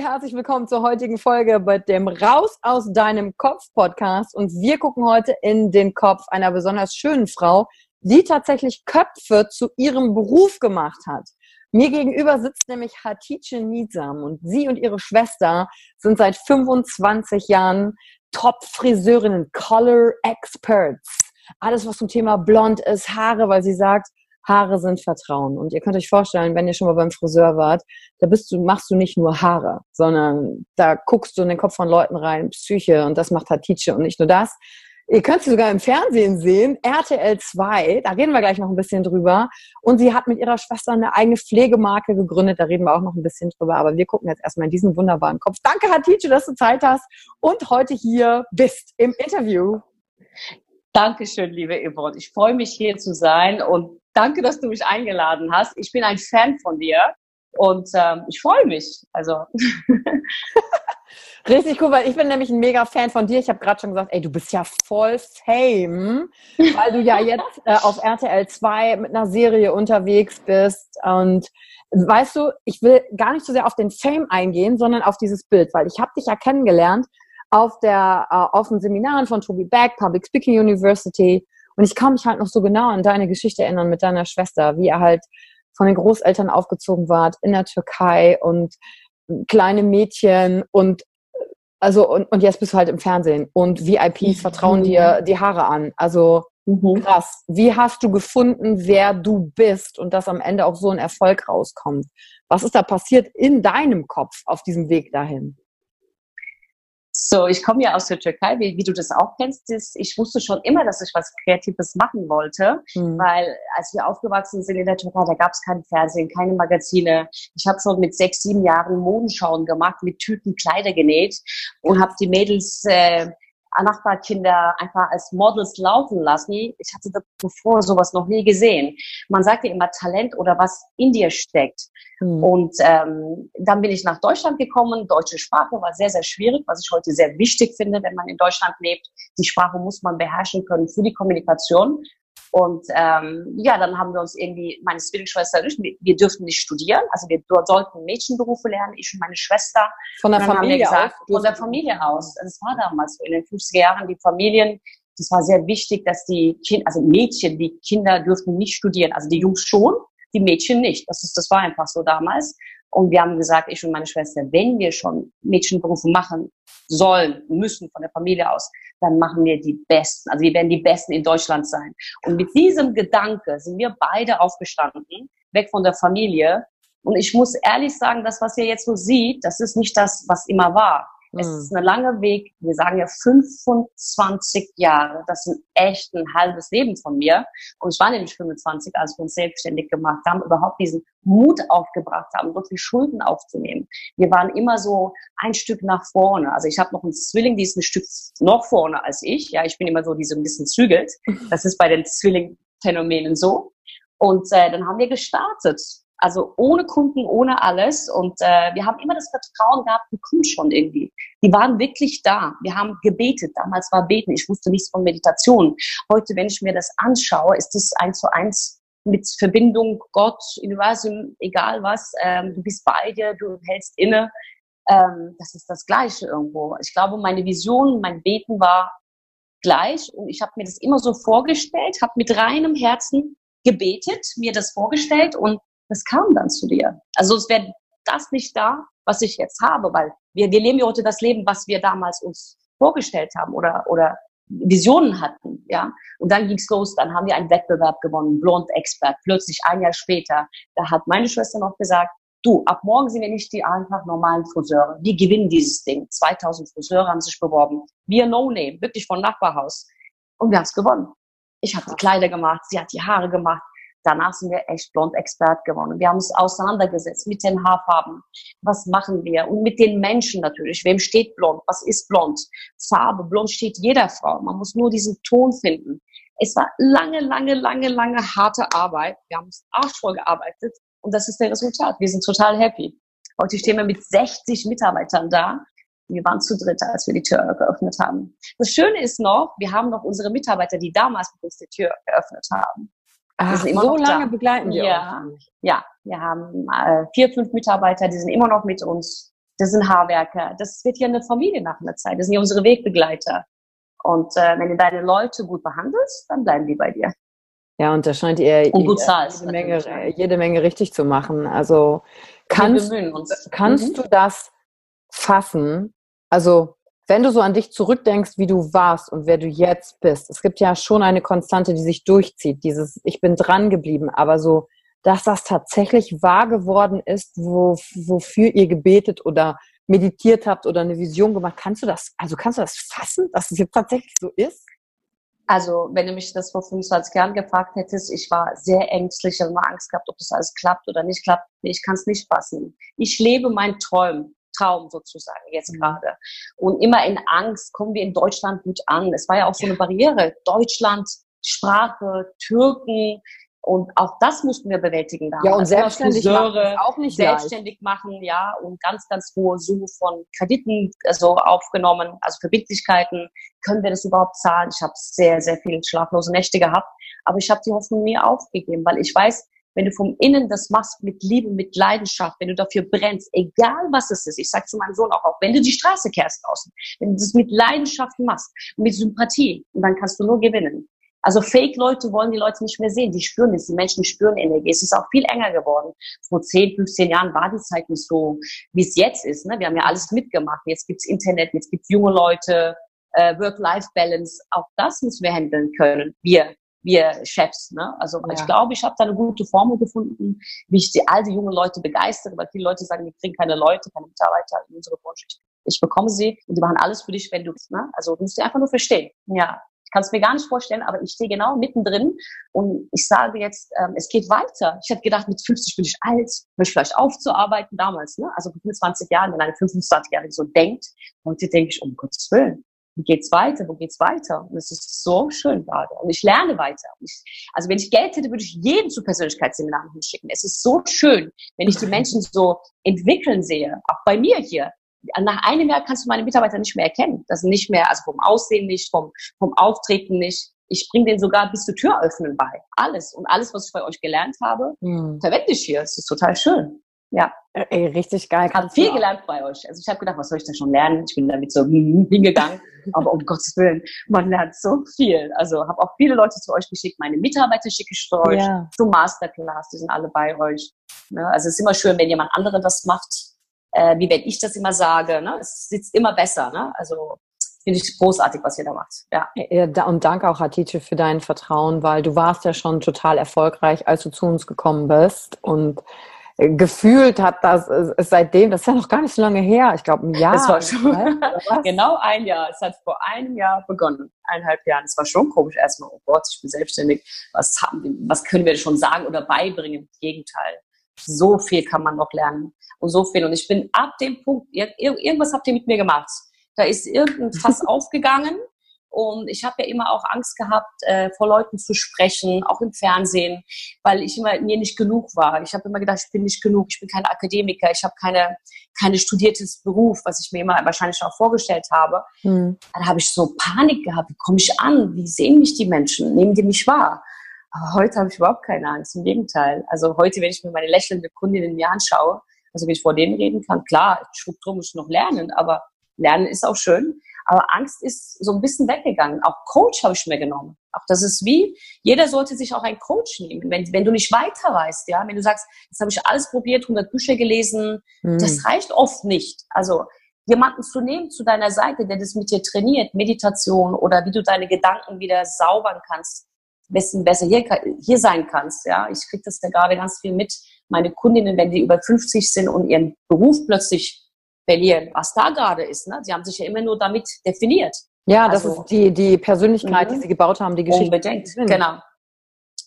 Herzlich willkommen zur heutigen Folge bei dem Raus aus deinem Kopf Podcast. Und wir gucken heute in den Kopf einer besonders schönen Frau, die tatsächlich Köpfe zu ihrem Beruf gemacht hat. Mir gegenüber sitzt nämlich Hatice Nizam und sie und ihre Schwester sind seit 25 Jahren Top-Friseurinnen, Color Experts. Alles, was zum Thema Blond ist, Haare, weil sie sagt, Haare sind Vertrauen. Und ihr könnt euch vorstellen, wenn ihr schon mal beim Friseur wart, da bist du, machst du nicht nur Haare, sondern da guckst du in den Kopf von Leuten rein, Psyche, und das macht Hatice und nicht nur das. Ihr könnt sie sogar im Fernsehen sehen, RTL 2, da reden wir gleich noch ein bisschen drüber. Und sie hat mit ihrer Schwester eine eigene Pflegemarke gegründet, da reden wir auch noch ein bisschen drüber. Aber wir gucken jetzt erstmal in diesen wunderbaren Kopf. Danke, Hatice, dass du Zeit hast und heute hier bist im Interview. Dankeschön, liebe Yvonne. Ich freue mich, hier zu sein und danke, dass du mich eingeladen hast. Ich bin ein Fan von dir und ähm, ich freue mich. Also. Richtig cool, weil ich bin nämlich ein mega Fan von dir. Ich habe gerade schon gesagt, ey, du bist ja voll Fame, weil du ja jetzt äh, auf RTL 2 mit einer Serie unterwegs bist. Und weißt du, ich will gar nicht so sehr auf den Fame eingehen, sondern auf dieses Bild, weil ich habe dich ja kennengelernt auf der äh, auf den Seminaren von Toby Beck, Public Speaking University und ich kann mich halt noch so genau an deine Geschichte erinnern mit deiner Schwester, wie ihr halt von den Großeltern aufgezogen wart in der Türkei und kleine Mädchen und also und, und jetzt bist du halt im Fernsehen und VIPs mhm. vertrauen dir die Haare an. Also mhm. krass. Wie hast du gefunden, wer du bist und dass am Ende auch so ein Erfolg rauskommt? Was ist da passiert in deinem Kopf auf diesem Weg dahin? So, ich komme ja aus der Türkei, wie, wie du das auch kennst. Ist, ich wusste schon immer, dass ich was Kreatives machen wollte, mhm. weil als wir aufgewachsen sind in der Türkei, da gab es kein Fernsehen, keine Magazine. Ich habe schon mit sechs, sieben Jahren Modenschauen gemacht, mit Tüten Kleider genäht und habe die Mädels äh, Nachbarkinder einfach als Models laufen lassen. Ich hatte davor sowas noch nie gesehen. Man sagt ja immer Talent oder was in dir steckt. Mhm. Und ähm, dann bin ich nach Deutschland gekommen. Deutsche Sprache war sehr, sehr schwierig, was ich heute sehr wichtig finde, wenn man in Deutschland lebt. Die Sprache muss man beherrschen können für die Kommunikation. Und ähm, ja, dann haben wir uns irgendwie, meine Zwillingsschwester wir dürften nicht studieren. Also wir dort sollten Mädchenberufe lernen, ich und meine Schwester. Von der Familie gesagt, aus? Von der Familie aus. Das war damals so in den 50er Jahren, die Familien, das war sehr wichtig, dass die Kinder, also Mädchen, die Kinder dürften nicht studieren. Also die Jungs schon, die Mädchen nicht. Das ist, das war einfach so damals. Und wir haben gesagt, ich und meine Schwester, wenn wir schon Mädchenberufe machen sollen, müssen von der Familie aus, dann machen wir die Besten. Also wir werden die Besten in Deutschland sein. Und mit diesem Gedanke sind wir beide aufgestanden, weg von der Familie. Und ich muss ehrlich sagen, das, was ihr jetzt so sieht, das ist nicht das, was immer war. Es hm. ist ein langer Weg. Wir sagen ja 25 Jahre. Das ist echt ein halbes Leben von mir. Und ich war nämlich 25, als wir uns selbstständig gemacht haben, überhaupt diesen Mut aufgebracht haben, wirklich Schulden aufzunehmen. Wir waren immer so ein Stück nach vorne. Also ich habe noch einen Zwilling, die ist ein Stück noch vorne als ich. Ja, ich bin immer so, die so ein bisschen zügelt. Das ist bei den Zwilling-Phänomenen so. Und äh, dann haben wir gestartet. Also ohne Kunden, ohne alles. Und äh, wir haben immer das Vertrauen gehabt, die kommen schon irgendwie. Die waren wirklich da. Wir haben gebetet. Damals war Beten. Ich wusste nichts von Meditation. Heute, wenn ich mir das anschaue, ist das eins zu eins mit Verbindung Gott, Universum, egal was. Ähm, du bist bei dir, du hältst inne. Ähm, das ist das Gleiche irgendwo. Ich glaube, meine Vision, mein Beten war gleich. Und ich habe mir das immer so vorgestellt, habe mit reinem Herzen gebetet, mir das vorgestellt und das kam dann zu dir. Also es wäre das nicht da, was ich jetzt habe, weil wir, wir leben ja heute das Leben, was wir damals uns vorgestellt haben oder, oder Visionen hatten, ja. Und dann ging's los, dann haben wir einen Wettbewerb gewonnen, Blond Expert. Plötzlich ein Jahr später, da hat meine Schwester noch gesagt, du, ab morgen sind wir nicht die einfach normalen Friseure. Wir gewinnen dieses Ding. 2000 Friseure haben sich beworben. Wir No Name, wirklich von Nachbarhaus. Und wir haben es gewonnen. Ich habe die Kleider gemacht, sie hat die Haare gemacht, Danach sind wir echt Blond-Expert geworden. Wir haben uns auseinandergesetzt mit den Haarfarben. Was machen wir? Und mit den Menschen natürlich. Wem steht blond? Was ist blond? Farbe. Blond steht jeder Frau. Man muss nur diesen Ton finden. Es war lange, lange, lange, lange harte Arbeit. Wir haben uns arschvoll gearbeitet. Und das ist der Resultat. Wir sind total happy. Heute stehen wir mit 60 Mitarbeitern da. Wir waren zu dritt, als wir die Tür geöffnet haben. Das Schöne ist noch, wir haben noch unsere Mitarbeiter, die damals mit uns die Tür geöffnet haben. Ach, so lange da. begleiten wir ja, Ja, wir haben äh, vier, fünf Mitarbeiter, die sind immer noch mit uns. Das sind Haarwerker. Das wird ja eine Familie nach einer Zeit. Das sind ja unsere Wegbegleiter. Und äh, wenn du deine Leute gut behandelst, dann bleiben die bei dir. Ja, und da scheint ihr und gut zahlst, jede, Menge, jede Menge richtig zu machen. Also kannst, kannst mhm. du das fassen? Also wenn du so an dich zurückdenkst, wie du warst und wer du jetzt bist, es gibt ja schon eine Konstante, die sich durchzieht, dieses Ich bin dran geblieben, aber so, dass das tatsächlich wahr geworden ist, wo, wofür ihr gebetet oder meditiert habt oder eine Vision gemacht, kannst du das, also kannst du das fassen, dass es jetzt tatsächlich so ist? Also, wenn du mich das vor 25 Jahren gefragt hättest, ich war sehr ängstlich, habe immer Angst gehabt, ob das alles klappt oder nicht klappt. Ich kann es nicht fassen. Ich lebe mein Träumen. Traum sozusagen jetzt mhm. gerade. Und immer in Angst, kommen wir in Deutschland gut an. Es war ja auch so eine Barriere. Deutschland, Sprache, Türken, und auch das mussten wir bewältigen. Damals. Ja, und selbstständig machen auch nicht Selbstständig leicht. machen, ja, und ganz, ganz hohe Summe von Krediten also aufgenommen, also Verbindlichkeiten. Können wir das überhaupt zahlen? Ich habe sehr, sehr viele schlaflose Nächte gehabt, aber ich habe die Hoffnung nie aufgegeben, weil ich weiß, wenn du vom Innen das machst mit Liebe, mit Leidenschaft, wenn du dafür brennst, egal was es ist, ich sage zu meinem Sohn auch, auch wenn du die Straße kehrst draußen, wenn du das mit Leidenschaft machst, mit Sympathie, dann kannst du nur gewinnen. Also Fake-Leute wollen die Leute nicht mehr sehen, die spüren es, die Menschen spüren Energie. Es ist auch viel enger geworden. Vor 10, 15 Jahren war die Zeit nicht so, wie es jetzt ist. Ne? Wir haben ja alles mitgemacht. Jetzt gibt's Internet, jetzt gibt's junge Leute, äh, Work-Life-Balance. Auch das müssen wir handeln können. Wir wir Chefs. Ne? Also ja. ich glaube, ich habe da eine gute Formel gefunden, wie ich die alte junge Leute begeistere, weil viele Leute sagen, wir kriegen keine Leute, keine Mitarbeiter in unsere Branche. Ich, ich bekomme sie und die machen alles für dich, wenn du ne? Also du musst sie einfach nur verstehen. Ja. Ich kann es mir gar nicht vorstellen, aber ich stehe genau mittendrin und ich sage jetzt, ähm, es geht weiter. Ich hätte gedacht, mit 50 bin ich alt, mich vielleicht aufzuarbeiten damals, ne? also vor 25 Jahren, wenn eine 25-Jährige so denkt. Heute denke ich, um Gottes Willen, wie geht's weiter, wo geht's weiter? Und es ist so schön gerade. Und ich lerne weiter. Ich, also wenn ich Geld hätte, würde ich jeden zu Persönlichkeitsseminaren hinschicken. Es ist so schön, wenn ich die Menschen so entwickeln sehe. Auch bei mir hier. Nach einem Jahr kannst du meine Mitarbeiter nicht mehr erkennen. Das sind nicht mehr, also vom Aussehen nicht, vom, vom Auftreten nicht. Ich bringe denen sogar bis zur Tür öffnen bei. Alles. Und alles, was ich bei euch gelernt habe, mhm. verwende ich hier. Es ist total schön. Ja. Ey, richtig geil. Ich habe viel gelernt bei euch. Also ich habe gedacht, was soll ich da schon lernen? Ich bin damit so hingegangen. Aber um Gottes Willen, man lernt so viel. Also habe auch viele Leute zu euch geschickt. Meine Mitarbeiter schicke ich zu euch ja. zum Masterclass. Die sind alle bei euch. Ne? Also es ist immer schön, wenn jemand andere das macht, äh, wie wenn ich das immer sage. Ne? Es sitzt immer besser. Ne? Also finde ich großartig, was ihr da macht. Ja. ja. Und danke auch, Hatice, für dein Vertrauen, weil du warst ja schon total erfolgreich, als du zu uns gekommen bist. Und gefühlt hat das ist seitdem, das ist ja noch gar nicht so lange her, ich glaube ein Jahr. Es war schon genau ein Jahr. Es hat vor einem Jahr begonnen, eineinhalb Jahren. Es war schon komisch erstmal, oh Gott, ich bin selbstständig. Was, haben wir, was können wir schon sagen oder beibringen? Im Gegenteil. So viel kann man noch lernen und so viel. Und ich bin ab dem Punkt, irgendwas habt ihr mit mir gemacht. Da ist irgendein Fass aufgegangen und ich habe ja immer auch Angst gehabt, äh, vor Leuten zu sprechen, auch im Fernsehen, weil ich immer mir nicht genug war. Ich habe immer gedacht, ich bin nicht genug, ich bin kein Akademiker, ich habe keine, keine studiertes Beruf, was ich mir immer wahrscheinlich auch vorgestellt habe. Hm. Dann habe ich so Panik gehabt, wie komme ich an? Wie sehen mich die Menschen? Nehmen die mich wahr? Aber heute habe ich überhaupt keine Angst, im Gegenteil. Also heute, wenn ich mir meine lächelnde Kundin in mir anschaue, also wenn ich vor denen reden kann, klar, Struktur muss ich noch lernen, aber lernen ist auch schön. Aber Angst ist so ein bisschen weggegangen. Auch Coach habe ich mir genommen. Auch das ist wie, jeder sollte sich auch einen Coach nehmen. Wenn, wenn du nicht weiter weißt, ja, wenn du sagst, jetzt habe ich alles probiert, 100 Bücher gelesen, mhm. das reicht oft nicht. Also jemanden zu nehmen zu deiner Seite, der das mit dir trainiert, Meditation oder wie du deine Gedanken wieder saubern kannst, bisschen besser hier, hier sein kannst. Ja, ich kriege das ja gerade ganz viel mit. Meine Kundinnen, wenn die über 50 sind und ihren Beruf plötzlich verlieren, was da gerade ist. Ne? Sie haben sich ja immer nur damit definiert. Ja, das also, ist die, die Persönlichkeit, mhm. die sie gebaut haben, die Geschichte. Unbedingt, genau.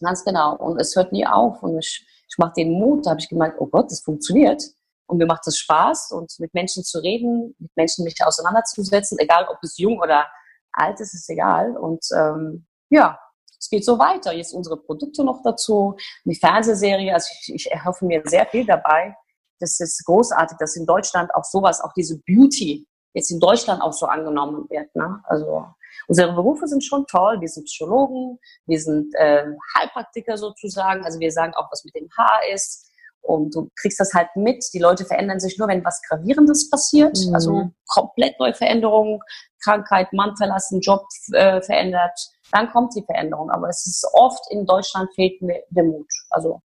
Ganz genau. Und es hört nie auf. Und ich, ich mache den Mut, da habe ich gemeint, oh Gott, das funktioniert. Und mir macht es Spaß, und mit Menschen zu reden, mit Menschen mich auseinanderzusetzen, egal ob es jung oder alt ist, ist egal. Und ähm, ja, es geht so weiter. Jetzt unsere Produkte noch dazu, die Fernsehserie. Also ich, ich erhoffe mir sehr viel dabei das ist großartig, dass in Deutschland auch sowas, auch diese Beauty jetzt in Deutschland auch so angenommen wird. Ne? Also unsere Berufe sind schon toll. Wir sind Psychologen, wir sind äh, Heilpraktiker sozusagen. Also wir sagen auch, was mit dem Haar ist. Und du kriegst das halt mit. Die Leute verändern sich nur, wenn was Gravierendes passiert. Mhm. Also komplett neue Veränderungen, Krankheit, Mann verlassen, Job äh, verändert. Dann kommt die Veränderung. Aber es ist oft in Deutschland fehlt mir der Mut. Also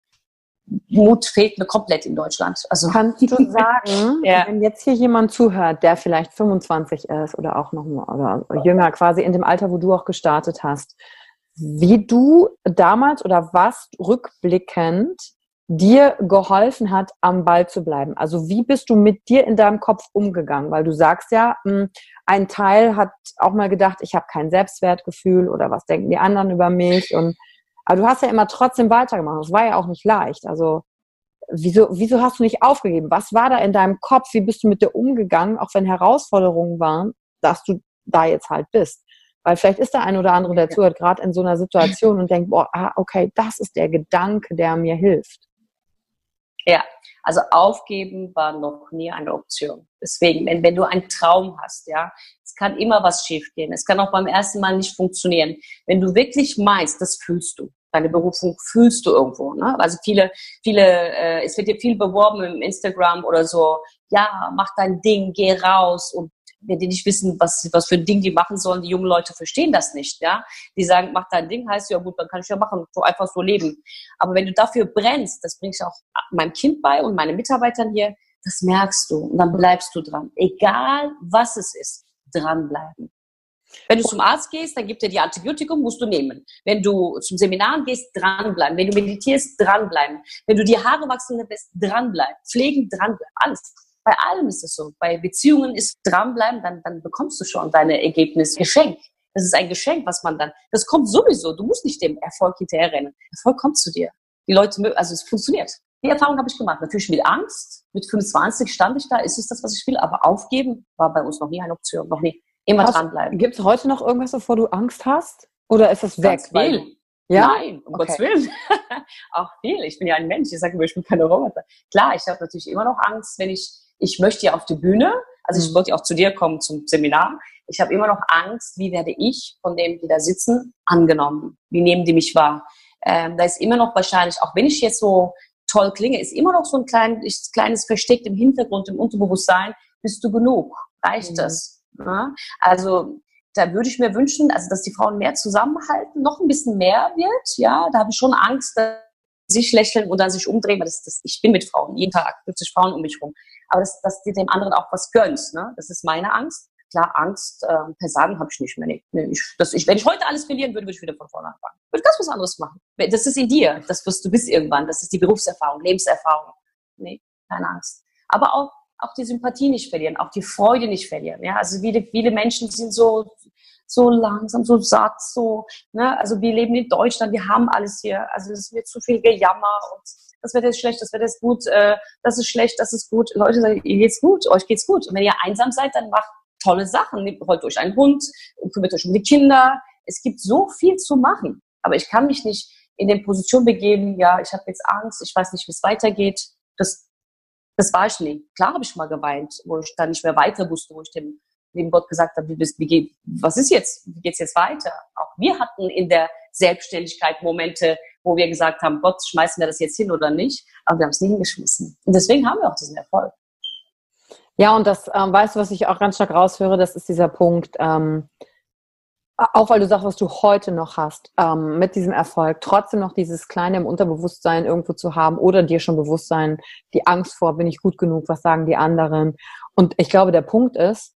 Mut fehlt mir komplett in Deutschland. Also Kannst du sagen, ja. wenn jetzt hier jemand zuhört, der vielleicht 25 ist oder auch noch oder jünger, quasi in dem Alter, wo du auch gestartet hast, wie du damals oder was rückblickend dir geholfen hat, am Ball zu bleiben? Also wie bist du mit dir in deinem Kopf umgegangen? Weil du sagst ja, hm, ein Teil hat auch mal gedacht, ich habe kein Selbstwertgefühl oder was denken die anderen über mich und aber du hast ja immer trotzdem weitergemacht. Das war ja auch nicht leicht. Also wieso, wieso hast du nicht aufgegeben? Was war da in deinem Kopf? Wie bist du mit dir umgegangen, auch wenn Herausforderungen waren, dass du da jetzt halt bist? Weil vielleicht ist der ein oder andere, der zuhört, gerade in so einer Situation und denkt, boah, ah, okay, das ist der Gedanke, der mir hilft. Ja, also aufgeben war noch nie eine Option. Deswegen, wenn, wenn du einen Traum hast, ja, es kann immer was schiefgehen. Es kann auch beim ersten Mal nicht funktionieren. Wenn du wirklich meinst, das fühlst du deine Berufung fühlst du irgendwo. Ne? Also viele, viele, äh, es wird dir viel beworben im Instagram oder so, ja, mach dein Ding, geh raus und wenn die nicht wissen, was, was für ein Ding die machen sollen, die jungen Leute verstehen das nicht, ja. Die sagen, mach dein Ding, heißt ja gut, dann kann ich ja machen, so einfach so leben. Aber wenn du dafür brennst, das bringe ich auch meinem Kind bei und meinen Mitarbeitern hier, das merkst du und dann bleibst du dran. Egal was es ist, dranbleiben. Wenn du zum Arzt gehst, dann gibt er dir Antibiotikum, musst du nehmen. Wenn du zum Seminar gehst, dranbleiben. Wenn du meditierst, dranbleiben. Wenn du die Haare wachsen lässt, dranbleiben. Pflegen, dranbleiben. Alles. Bei allem ist es so. Bei Beziehungen ist dranbleiben, dann, dann bekommst du schon deine Ergebnisse. Geschenk. Das ist ein Geschenk, was man dann, das kommt sowieso. Du musst nicht dem Erfolg hinterherrennen. Erfolg kommt zu dir. Die Leute, also es funktioniert. Die Erfahrung habe ich gemacht. Natürlich mit Angst. Mit 25 stand ich da, ist es das, was ich will. Aber aufgeben war bei uns noch nie eine Option. Noch nie. Immer hast, dranbleiben. Gibt es heute noch irgendwas, wovor du Angst hast? Oder ist das weg? Ganz viel. Ja? Nein, um okay. Gottes Willen. auch viel. Ich bin ja ein Mensch. Ich sage immer, ich bin keine Roboter. Klar, ich habe natürlich immer noch Angst, wenn ich, ich möchte ja auf die Bühne. Also ich mhm. wollte ja auch zu dir kommen zum Seminar. Ich habe immer noch Angst, wie werde ich von denen, die da sitzen, angenommen? Wie nehmen die mich wahr? Ähm, da ist immer noch wahrscheinlich, auch wenn ich jetzt so toll klinge, ist immer noch so ein klein, kleines versteckt im Hintergrund, im Unterbewusstsein, bist du genug? Reicht mhm. das? Ja? Also da würde ich mir wünschen, also dass die Frauen mehr zusammenhalten, noch ein bisschen mehr wird. Ja, da habe ich schon Angst, dass sie sich lächeln und dann sich umdrehen. Das, das, ich bin mit Frauen jeden Tag, 50 Frauen um mich rum. Aber dass, dass du dem anderen auch was gönnst, ne? das ist meine Angst. Klar, Angst äh, per Sagen habe ich nicht mehr. Nee, ich, das, ich, wenn ich heute alles verlieren würde, würde ich wieder von vorne anfangen. Würde ganz was anderes machen. Das ist in dir. Das wirst du bist irgendwann. Das ist die Berufserfahrung, Lebenserfahrung. Nee, keine Angst. Aber auch auch die Sympathie nicht verlieren, auch die Freude nicht verlieren. Ja, also viele, viele Menschen sind so, so langsam, so satt, so, ne, also wir leben in Deutschland, wir haben alles hier, also es wird zu viel Gejammer und das wird jetzt schlecht, das wird jetzt gut, äh, das ist schlecht, das ist gut. Leute sagen, ihr geht's gut, euch geht's gut. Und wenn ihr einsam seid, dann macht tolle Sachen. Nehmt heute durch einen Hund, kümmert euch um die Kinder. Es gibt so viel zu machen. Aber ich kann mich nicht in den Position begeben, ja, ich habe jetzt Angst, ich weiß nicht, wie es weitergeht. Das das war ich nie. Klar habe ich mal geweint, wo ich dann nicht mehr weiter wusste, wo ich dem lieben Gott gesagt habe, wie, wie geht, was ist jetzt, wie geht's jetzt weiter? Auch wir hatten in der Selbstständigkeit Momente, wo wir gesagt haben, Gott, schmeißen wir das jetzt hin oder nicht? Aber wir haben es nie hingeschmissen. Und deswegen haben wir auch diesen Erfolg. Ja, und das, ähm, weißt du, was ich auch ganz stark raushöre, das ist dieser Punkt, ähm, auch weil du sagst, was du heute noch hast, ähm, mit diesem Erfolg, trotzdem noch dieses Kleine im Unterbewusstsein irgendwo zu haben oder dir schon bewusst sein, die Angst vor, bin ich gut genug, was sagen die anderen. Und ich glaube, der Punkt ist,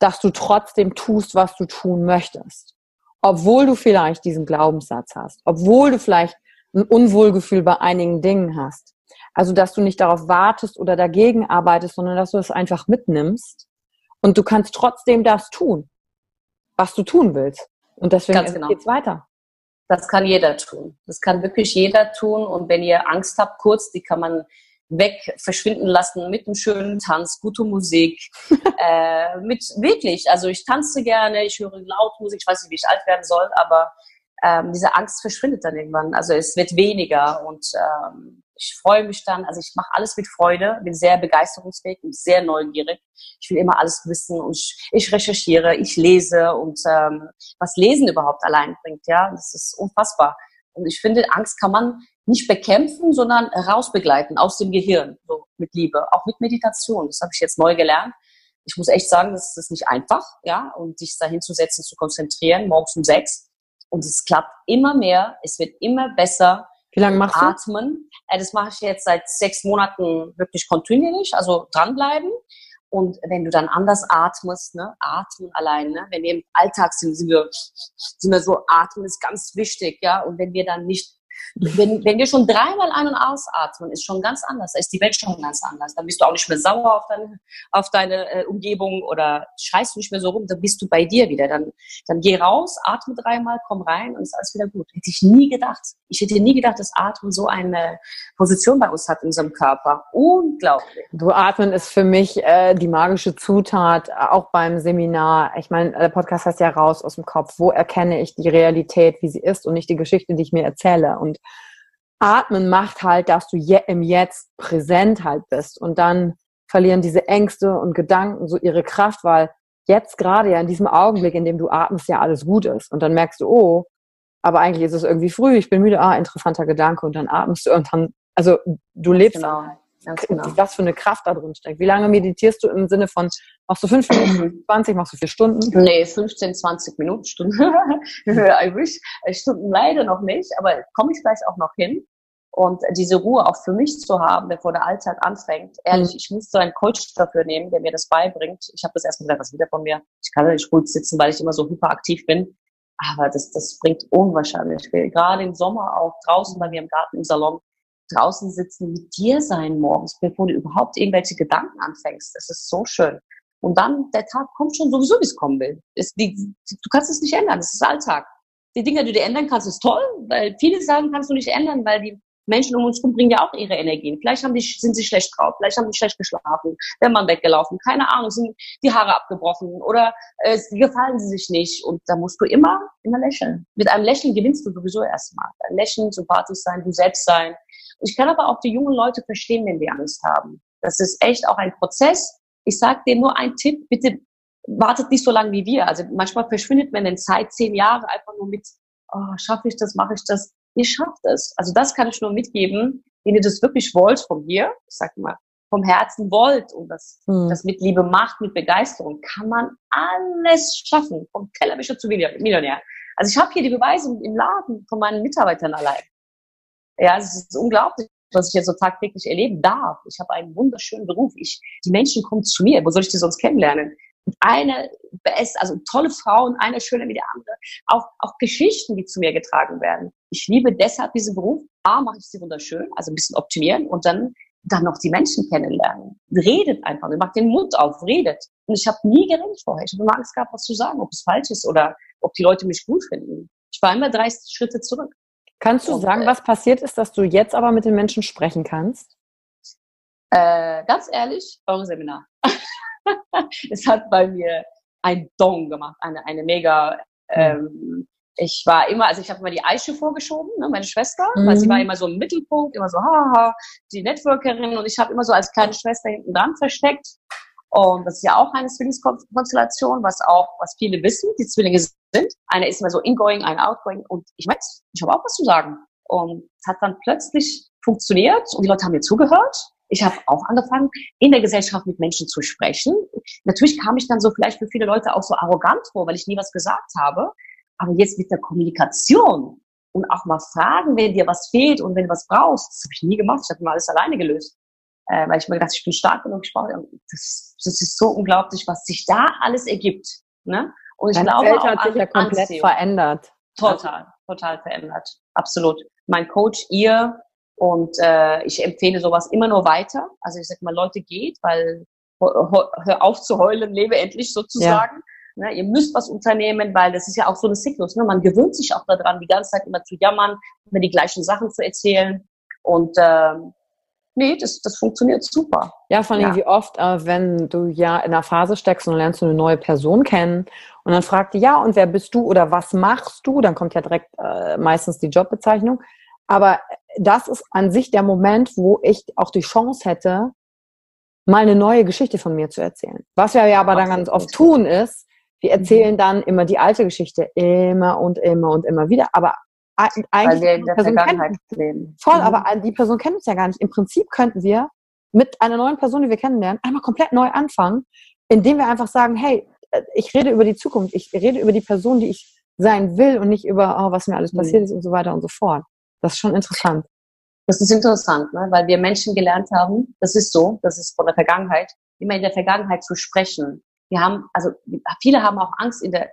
dass du trotzdem tust, was du tun möchtest. Obwohl du vielleicht diesen Glaubenssatz hast, obwohl du vielleicht ein Unwohlgefühl bei einigen Dingen hast. Also, dass du nicht darauf wartest oder dagegen arbeitest, sondern dass du es einfach mitnimmst und du kannst trotzdem das tun was du tun willst. Und deswegen genau. geht's weiter. Das kann jeder tun. Das kann wirklich jeder tun. Und wenn ihr Angst habt, kurz, die kann man weg verschwinden lassen mit einem schönen Tanz, gute Musik, äh, mit wirklich. Also ich tanze gerne, ich höre laut Musik, ich weiß nicht, wie ich alt werden soll, aber ähm, diese Angst verschwindet dann irgendwann. Also es wird weniger und ähm, ich freue mich dann, also ich mache alles mit Freude, bin sehr begeisterungsfähig und sehr neugierig. Ich will immer alles wissen und ich, ich recherchiere, ich lese und ähm, was Lesen überhaupt allein bringt, ja, das ist unfassbar. Und ich finde, Angst kann man nicht bekämpfen, sondern rausbegleiten aus dem Gehirn, so mit Liebe, auch mit Meditation. Das habe ich jetzt neu gelernt. Ich muss echt sagen, das ist nicht einfach, ja, und sich da hinzusetzen, zu konzentrieren, morgens um sechs. Und es klappt immer mehr, es wird immer besser wie lange machst du? Atmen. Äh, das mache ich jetzt seit sechs Monaten wirklich kontinuierlich, also dranbleiben. Und wenn du dann anders atmest, ne, atmen allein, ne, wenn wir im Alltag sind, sind wir, sind wir so, atmen ist ganz wichtig, ja. Und wenn wir dann nicht wenn, wenn wir schon dreimal ein- und ausatmen, ist schon ganz anders. Da ist die Welt schon ganz anders. Dann bist du auch nicht mehr sauer auf deine, auf deine äh, Umgebung oder schreist du nicht mehr so rum, dann bist du bei dir wieder. Dann, dann geh raus, atme dreimal, komm rein und ist alles wieder gut. Hätte ich nie gedacht. Ich hätte nie gedacht, dass Atmen so eine Position bei uns hat in unserem Körper. Unglaublich. Du Atmen ist für mich äh, die magische Zutat, auch beim Seminar. Ich meine, der Podcast heißt ja raus aus dem Kopf. Wo erkenne ich die Realität, wie sie ist und nicht die Geschichte, die ich mir erzähle? Und Atmen macht halt, dass du im Jetzt präsent halt bist. Und dann verlieren diese Ängste und Gedanken so ihre Kraft, weil jetzt gerade ja in diesem Augenblick, in dem du atmest, ja alles gut ist. Und dann merkst du, oh, aber eigentlich ist es irgendwie früh, ich bin müde, ah, interessanter Gedanke. Und dann atmest du und dann, also du lebst genau. Genau. Was für eine Kraft da drin steckt. Wie lange meditierst du im Sinne von, machst du fünf Minuten, 20, machst du vier Stunden? Nee, 15, 20 Minuten, Stunden. I wish. Stunden leider noch nicht, aber komme ich gleich auch noch hin. Und diese Ruhe auch für mich zu haben, bevor der Alltag anfängt. Ehrlich, mhm. ich muss so einen Coach dafür nehmen, der mir das beibringt. Ich habe das erstmal gesagt, was wieder von mir. Ich kann nicht gut sitzen, weil ich immer so hyperaktiv bin. Aber das, das bringt unwahrscheinlich viel. Gerade im Sommer auch draußen bei mir im Garten im Salon draußen sitzen, mit dir sein morgens, bevor du überhaupt irgendwelche Gedanken anfängst. Das ist so schön. Und dann, der Tag kommt schon sowieso, wie es kommen will. Es, die, du kannst es nicht ändern, das ist Alltag. Die Dinge, die du ändern kannst, ist toll, weil viele Sachen kannst du nicht ändern, weil die Menschen um uns herum bringen ja auch ihre Energien. Vielleicht haben die, sind sie schlecht drauf, vielleicht haben sie schlecht geschlafen, der Mann weggelaufen, keine Ahnung, sind die Haare abgebrochen oder äh, gefallen sie sich nicht. Und da musst du immer, immer lächeln. Mit einem Lächeln gewinnst du sowieso erstmal. Lächeln, sympathisch sein, du selbst sein. Ich kann aber auch die jungen Leute verstehen, wenn die Angst haben. Das ist echt auch ein Prozess. Ich sage dir nur einen Tipp, bitte wartet nicht so lange wie wir. Also manchmal verschwindet man in Zeit zehn Jahre einfach nur mit, oh, schaffe ich das, mache ich das. Ihr schafft es. Also das kann ich nur mitgeben. wenn ihr das wirklich wollt von mir, ich sag mal, vom Herzen wollt und das, hm. das mit Liebe macht, mit Begeisterung, kann man alles schaffen, vom Tellerwäscher zu Millionär. Also ich habe hier die Beweise im Laden von meinen Mitarbeitern allein. Ja, es ist unglaublich, was ich jetzt so tagtäglich erleben darf. Ich habe einen wunderschönen Beruf. Ich, die Menschen kommen zu mir. Wo soll ich die sonst kennenlernen? Eine best, also tolle Frauen, eine schöner wie die andere. Auch, auch Geschichten, die zu mir getragen werden. Ich liebe deshalb diesen Beruf. A, mache ich sie wunderschön, also ein bisschen optimieren und dann dann noch die Menschen kennenlernen. Redet einfach, macht den Mund auf, redet. Und ich habe nie geredet vorher. Ich habe immer Angst gehabt, was zu sagen, ob es falsch ist oder ob die Leute mich gut finden. Ich war immer 30 Schritte zurück. Kannst du sagen, äh, was passiert ist, dass du jetzt aber mit den Menschen sprechen kannst? Äh, ganz ehrlich, eurem Seminar. es hat bei mir ein Dong gemacht, eine, eine mega ähm, ich war immer, also ich habe immer die Eiche vorgeschoben, ne, meine Schwester, mhm. weil sie war immer so im Mittelpunkt, immer so, haha, die Networkerin und ich habe immer so als kleine Schwester hinten dran versteckt. Und das ist ja auch eine Zwillingskonstellation, was auch, was viele wissen, die Zwillinge sind. Einer ist immer so ingoing, einer outgoing und ich meine, ich habe auch was zu sagen. Und es hat dann plötzlich funktioniert und die Leute haben mir zugehört. Ich habe auch angefangen, in der Gesellschaft mit Menschen zu sprechen. Natürlich kam ich dann so vielleicht für viele Leute auch so arrogant vor, weil ich nie was gesagt habe. Aber jetzt mit der Kommunikation und auch mal fragen, wenn dir was fehlt und wenn du was brauchst, das habe ich nie gemacht. Ich habe immer alles alleine gelöst. Äh, weil ich mir gedacht, ich bin stark genug, ich brauche, das, das ist so unglaublich, was sich da alles ergibt. Ne? Und ich Deine glaube Welt hat sich ja komplett Anziehung. verändert. Total, total verändert. Absolut. Mein Coach, ihr und äh, ich empfehle sowas immer nur weiter. Also ich sag mal, Leute geht, weil hör auf zu heulen, lebe endlich sozusagen. Ja. Ne, ihr müsst was unternehmen, weil das ist ja auch so ein Zyklus. Ne? Man gewöhnt sich auch daran, die ganze Zeit immer zu jammern, immer die gleichen Sachen zu erzählen. Und ähm, nee, das, das funktioniert super. Ja, vor allem ja. wie oft, äh, wenn du ja in einer Phase steckst und lernst du eine neue Person kennen und dann fragt die, ja, und wer bist du oder was machst du? Dann kommt ja direkt äh, meistens die Jobbezeichnung. Aber das ist an sich der Moment, wo ich auch die Chance hätte, mal eine neue Geschichte von mir zu erzählen. Was wir ja aber dann ganz oft tun ist, wir mhm. erzählen dann immer die alte Geschichte immer und immer und immer wieder, aber eigentlich Weil wir in der Vergangenheit leben. Voll, mhm. aber die Person kennt uns ja gar nicht. Im Prinzip könnten wir mit einer neuen Person, die wir kennenlernen, einmal komplett neu anfangen, indem wir einfach sagen, hey, äh, ich rede über die Zukunft, ich rede über die Person, die ich sein will und nicht über, oh, was mir alles passiert mhm. ist und so weiter und so fort. Das ist schon interessant. Das ist interessant, ne? weil wir Menschen gelernt haben, das ist so, das ist von der Vergangenheit, immer in der Vergangenheit zu sprechen wir haben, also viele haben auch Angst, in der,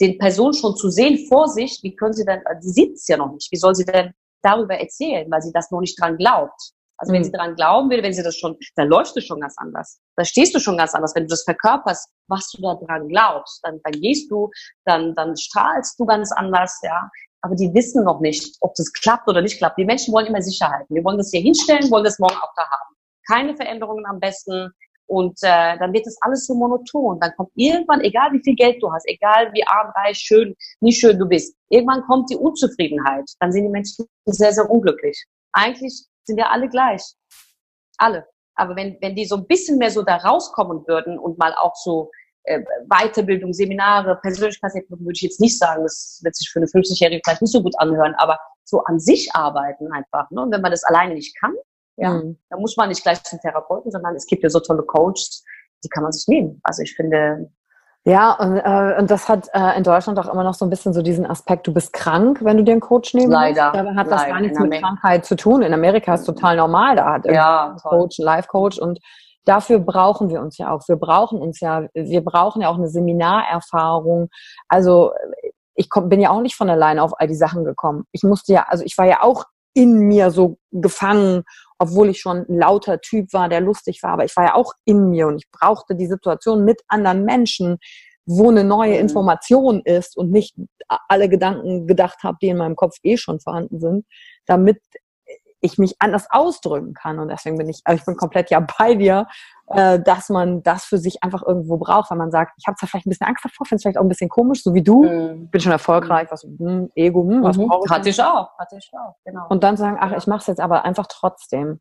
den Person schon zu sehen vor sich. Wie können sie denn, sie sieht es ja noch nicht. Wie soll sie denn darüber erzählen, weil sie das noch nicht dran glaubt? Also wenn mhm. sie dran glauben will, wenn sie das schon, dann läuft es schon ganz anders. Da stehst du schon ganz anders. Wenn du das verkörperst, was du da dran glaubst, dann, dann gehst du, dann, dann strahlst du ganz anders, ja. Aber die wissen noch nicht, ob das klappt oder nicht klappt. Die Menschen wollen immer Sicherheiten. Wir wollen das hier hinstellen, wollen das morgen auch da haben. Keine Veränderungen am besten. Und äh, dann wird das alles so monoton. Dann kommt irgendwann, egal wie viel Geld du hast, egal wie arm, reich, schön, nicht schön du bist, irgendwann kommt die Unzufriedenheit. Dann sind die Menschen sehr, sehr unglücklich. Eigentlich sind ja alle gleich. Alle. Aber wenn, wenn die so ein bisschen mehr so da rauskommen würden und mal auch so äh, Weiterbildung, Seminare, Persönlichkeitsentwicklung würde ich jetzt nicht sagen, das wird sich für eine 50-Jährige vielleicht nicht so gut anhören, aber so an sich arbeiten einfach. Ne? Und wenn man das alleine nicht kann, ja, mhm. da muss man nicht gleich zum Therapeuten, sondern es gibt ja so tolle Coaches, die kann man sich nehmen. Also ich finde, ja, und, äh, und das hat äh, in Deutschland auch immer noch so ein bisschen so diesen Aspekt, du bist krank, wenn du dir einen Coach nehmen Leider. Musst. Dabei hat das gar nichts mit Krankheit zu tun. In Amerika ist es total normal, da hat ja, ein Coach, ein Life-Coach und dafür brauchen wir uns ja auch. Wir brauchen uns ja, wir brauchen ja auch eine Seminarerfahrung. Also ich komm, bin ja auch nicht von alleine auf all die Sachen gekommen. Ich musste ja, also ich war ja auch in mir so gefangen obwohl ich schon ein lauter Typ war, der lustig war, aber ich war ja auch in mir und ich brauchte die Situation mit anderen Menschen, wo eine neue mhm. Information ist und nicht alle Gedanken gedacht habe, die in meinem Kopf eh schon vorhanden sind, damit ich mich anders ausdrücken kann. Und deswegen bin ich, also ich bin komplett ja bei dir, äh, dass man das für sich einfach irgendwo braucht, weil man sagt, ich habe zwar vielleicht ein bisschen Angst davor, finde es vielleicht auch ein bisschen komisch, so wie du, mhm. bin schon erfolgreich, was, hm, Ego, hm, was mhm. brauche ich? Hatte ich auch, hatte ich auch, genau. Und dann sagen, ach, ich mache es jetzt aber einfach trotzdem.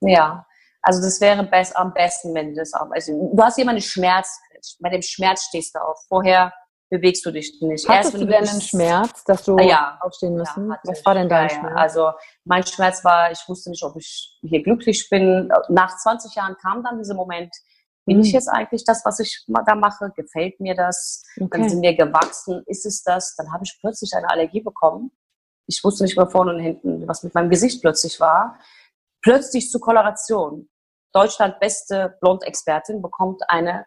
Ja, also das wäre best, am besten, wenn du das auch, also du hast jemanden Schmerz, bei dem Schmerz stehst du auf. Vorher bewegst du dich nicht. Hattest Erst, du denn einen Schmerz, dass du ja, aufstehen müssen? Ja, Was war denn dein ja, Schmerz? Also mein Schmerz war, ich wusste nicht, ob ich hier glücklich bin. Nach 20 Jahren kam dann dieser Moment, bin ich mhm. jetzt eigentlich das, was ich da mache? Gefällt mir das? Okay. Dann sind wir gewachsen. Ist es das? Dann habe ich plötzlich eine Allergie bekommen. Ich wusste nicht mehr vorne und hinten, was mit meinem Gesicht plötzlich war. Plötzlich zu Koloration. Deutschland beste Blond-Expertin bekommt eine,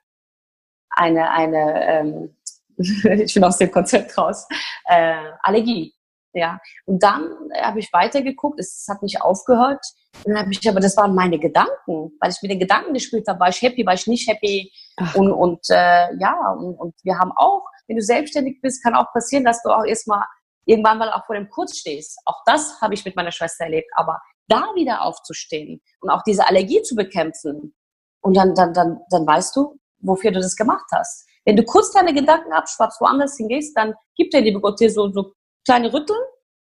eine, eine, ähm, ich bin aus dem Konzept raus, äh, Allergie. Ja, und dann habe ich weitergeguckt, es hat nicht aufgehört. Und dann habe ich, aber das waren meine Gedanken, weil ich mit den Gedanken gespielt habe, war ich happy, war ich nicht happy. Ach. Und, und äh, ja, und, und wir haben auch, wenn du selbstständig bist, kann auch passieren, dass du auch erstmal irgendwann mal auch vor dem Kurz stehst. Auch das habe ich mit meiner Schwester erlebt. Aber da wieder aufzustehen und auch diese Allergie zu bekämpfen, und dann, dann, dann, dann weißt du, wofür du das gemacht hast. Wenn du kurz deine Gedanken abschwappst, woanders hingehst, dann gibt der liebe Gott dir so, so kleine Rütteln.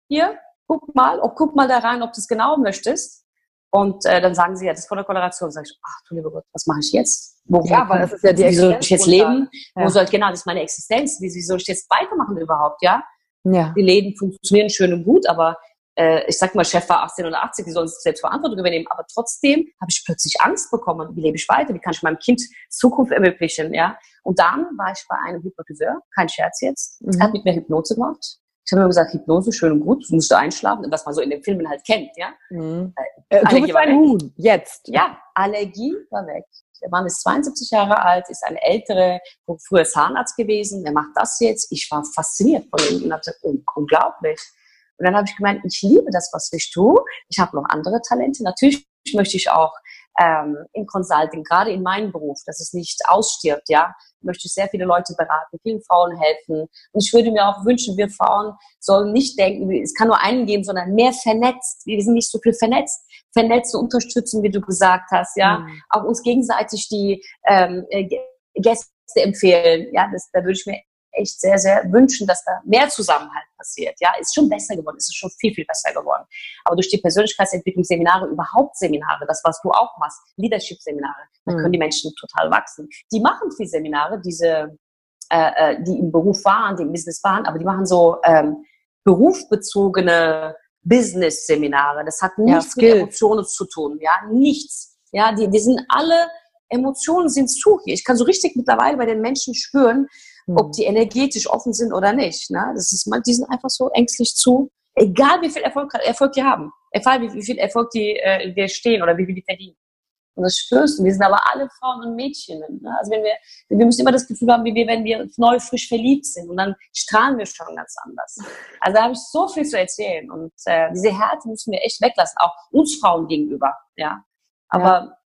Hier, guck mal, ob, guck mal da rein, ob du es genau möchtest. Und äh, dann sagen sie, ja, das ist von der Koloration. Sag ich, ach du lieber Gott, was mache ich jetzt? Wo, ja, weil das ist ja die Wie soll ich jetzt leben? Ja. Wo soll ich, genau, das ist meine Existenz. Wie, wie soll ich jetzt weitermachen überhaupt, ja? ja? Die Läden funktionieren schön und gut, aber äh, ich sag mal, Chef war 18 oder 80, die sollen sich selbst Verantwortung übernehmen. Aber trotzdem habe ich plötzlich Angst bekommen. Wie lebe ich weiter? Wie kann ich meinem Kind Zukunft ermöglichen, ja? Und dann war ich bei einem Hypnotiseur, kein Scherz jetzt. Mhm. Er hat mit mir Hypnose gemacht. Ich habe immer gesagt, Hypnose, schön und gut, musst du einschlafen, was man so in den Filmen halt kennt, ja. Mhm. Äh, du bist ein Huhn, jetzt. Ja, Allergie war weg. Der Mann ist 72 Jahre alt, ist ein älterer, früher Zahnarzt gewesen, der macht das jetzt. Ich war fasziniert von ihm und dachte, unglaublich. Und dann habe ich gemeint, ich liebe das, was ich tue. Ich habe noch andere Talente. Natürlich möchte ich auch ähm, im Consulting, gerade in meinem Beruf, dass es nicht ausstirbt, ja, möchte ich sehr viele Leute beraten, vielen Frauen helfen. Und ich würde mir auch wünschen, wir Frauen sollen nicht denken, es kann nur einen geben, sondern mehr vernetzt. Wir sind nicht so viel vernetzt. Vernetzt und unterstützen, wie du gesagt hast, ja. Mhm. Auch uns gegenseitig die ähm, äh, Gäste empfehlen. Ja, das, da würde ich mir echt sehr, sehr wünschen, dass da mehr Zusammenhalt passiert. Ja, ist schon besser geworden, ist schon viel, viel besser geworden. Aber durch die Persönlichkeitsentwicklungsseminare, überhaupt Seminare, das, was du auch machst, Leadership-Seminare, da können mhm. die Menschen total wachsen. Die machen viel Seminare, diese, äh, äh, die im Beruf waren, die im Business waren, aber die machen so ähm, berufsbezogene Business-Seminare. Das hat nichts ja, mit Emotionen zu tun, ja, nichts. Ja, die, die sind alle Emotionen sind zu hier. Ich kann so richtig mittlerweile bei den Menschen spüren, ob hm. die energetisch offen sind oder nicht. Ne? Das ist mal, die sind einfach so ängstlich zu, egal wie viel Erfolg, Erfolg die haben, egal wie, wie viel Erfolg die, äh, die stehen oder wie viel die verdienen. Und das spürst du. Wir sind aber alle Frauen und Mädchen. Ne? Also wenn wir, wir müssen immer das Gefühl haben, wie wir, wenn wir neu frisch verliebt sind und dann strahlen wir schon ganz anders. Also da habe ich so viel zu erzählen und äh, diese Härte müssen wir echt weglassen, auch uns Frauen gegenüber. Ja, aber ja.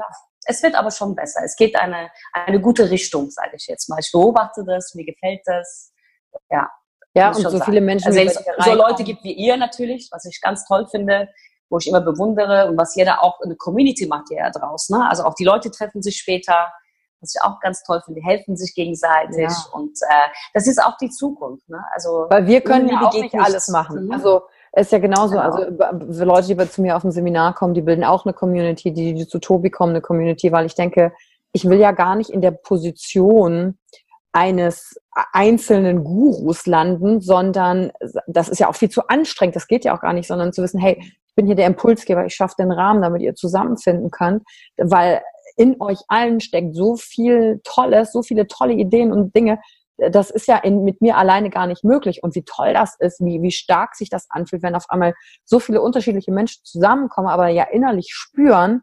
Klar. Es wird aber schon besser. Es geht eine, eine gute Richtung, sage ich jetzt mal. Ich beobachte das, mir gefällt das. Ja. Ja, und so sagen. viele Menschen. Also es so Leute gibt wie ihr natürlich, was ich ganz toll finde, wo ich immer bewundere und was jeder auch eine Community macht ja draus. Ne? Also auch die Leute treffen sich später, was ich auch ganz toll finde, die helfen sich gegenseitig ja. und äh, das ist auch die Zukunft. Ne? Also weil wir können ja auch nicht alles machen. Mhm. Also ist ja genauso. Genau. Also für Leute, die zu mir auf dem Seminar kommen, die bilden auch eine Community, die, die zu Tobi kommen, eine Community, weil ich denke, ich will ja gar nicht in der Position eines einzelnen Gurus landen, sondern das ist ja auch viel zu anstrengend, das geht ja auch gar nicht, sondern zu wissen, hey, ich bin hier der Impulsgeber, ich schaffe den Rahmen, damit ihr zusammenfinden könnt, weil in euch allen steckt so viel Tolles, so viele tolle Ideen und Dinge, das ist ja in, mit mir alleine gar nicht möglich. Und wie toll das ist, wie, wie stark sich das anfühlt, wenn auf einmal so viele unterschiedliche Menschen zusammenkommen, aber ja innerlich spüren,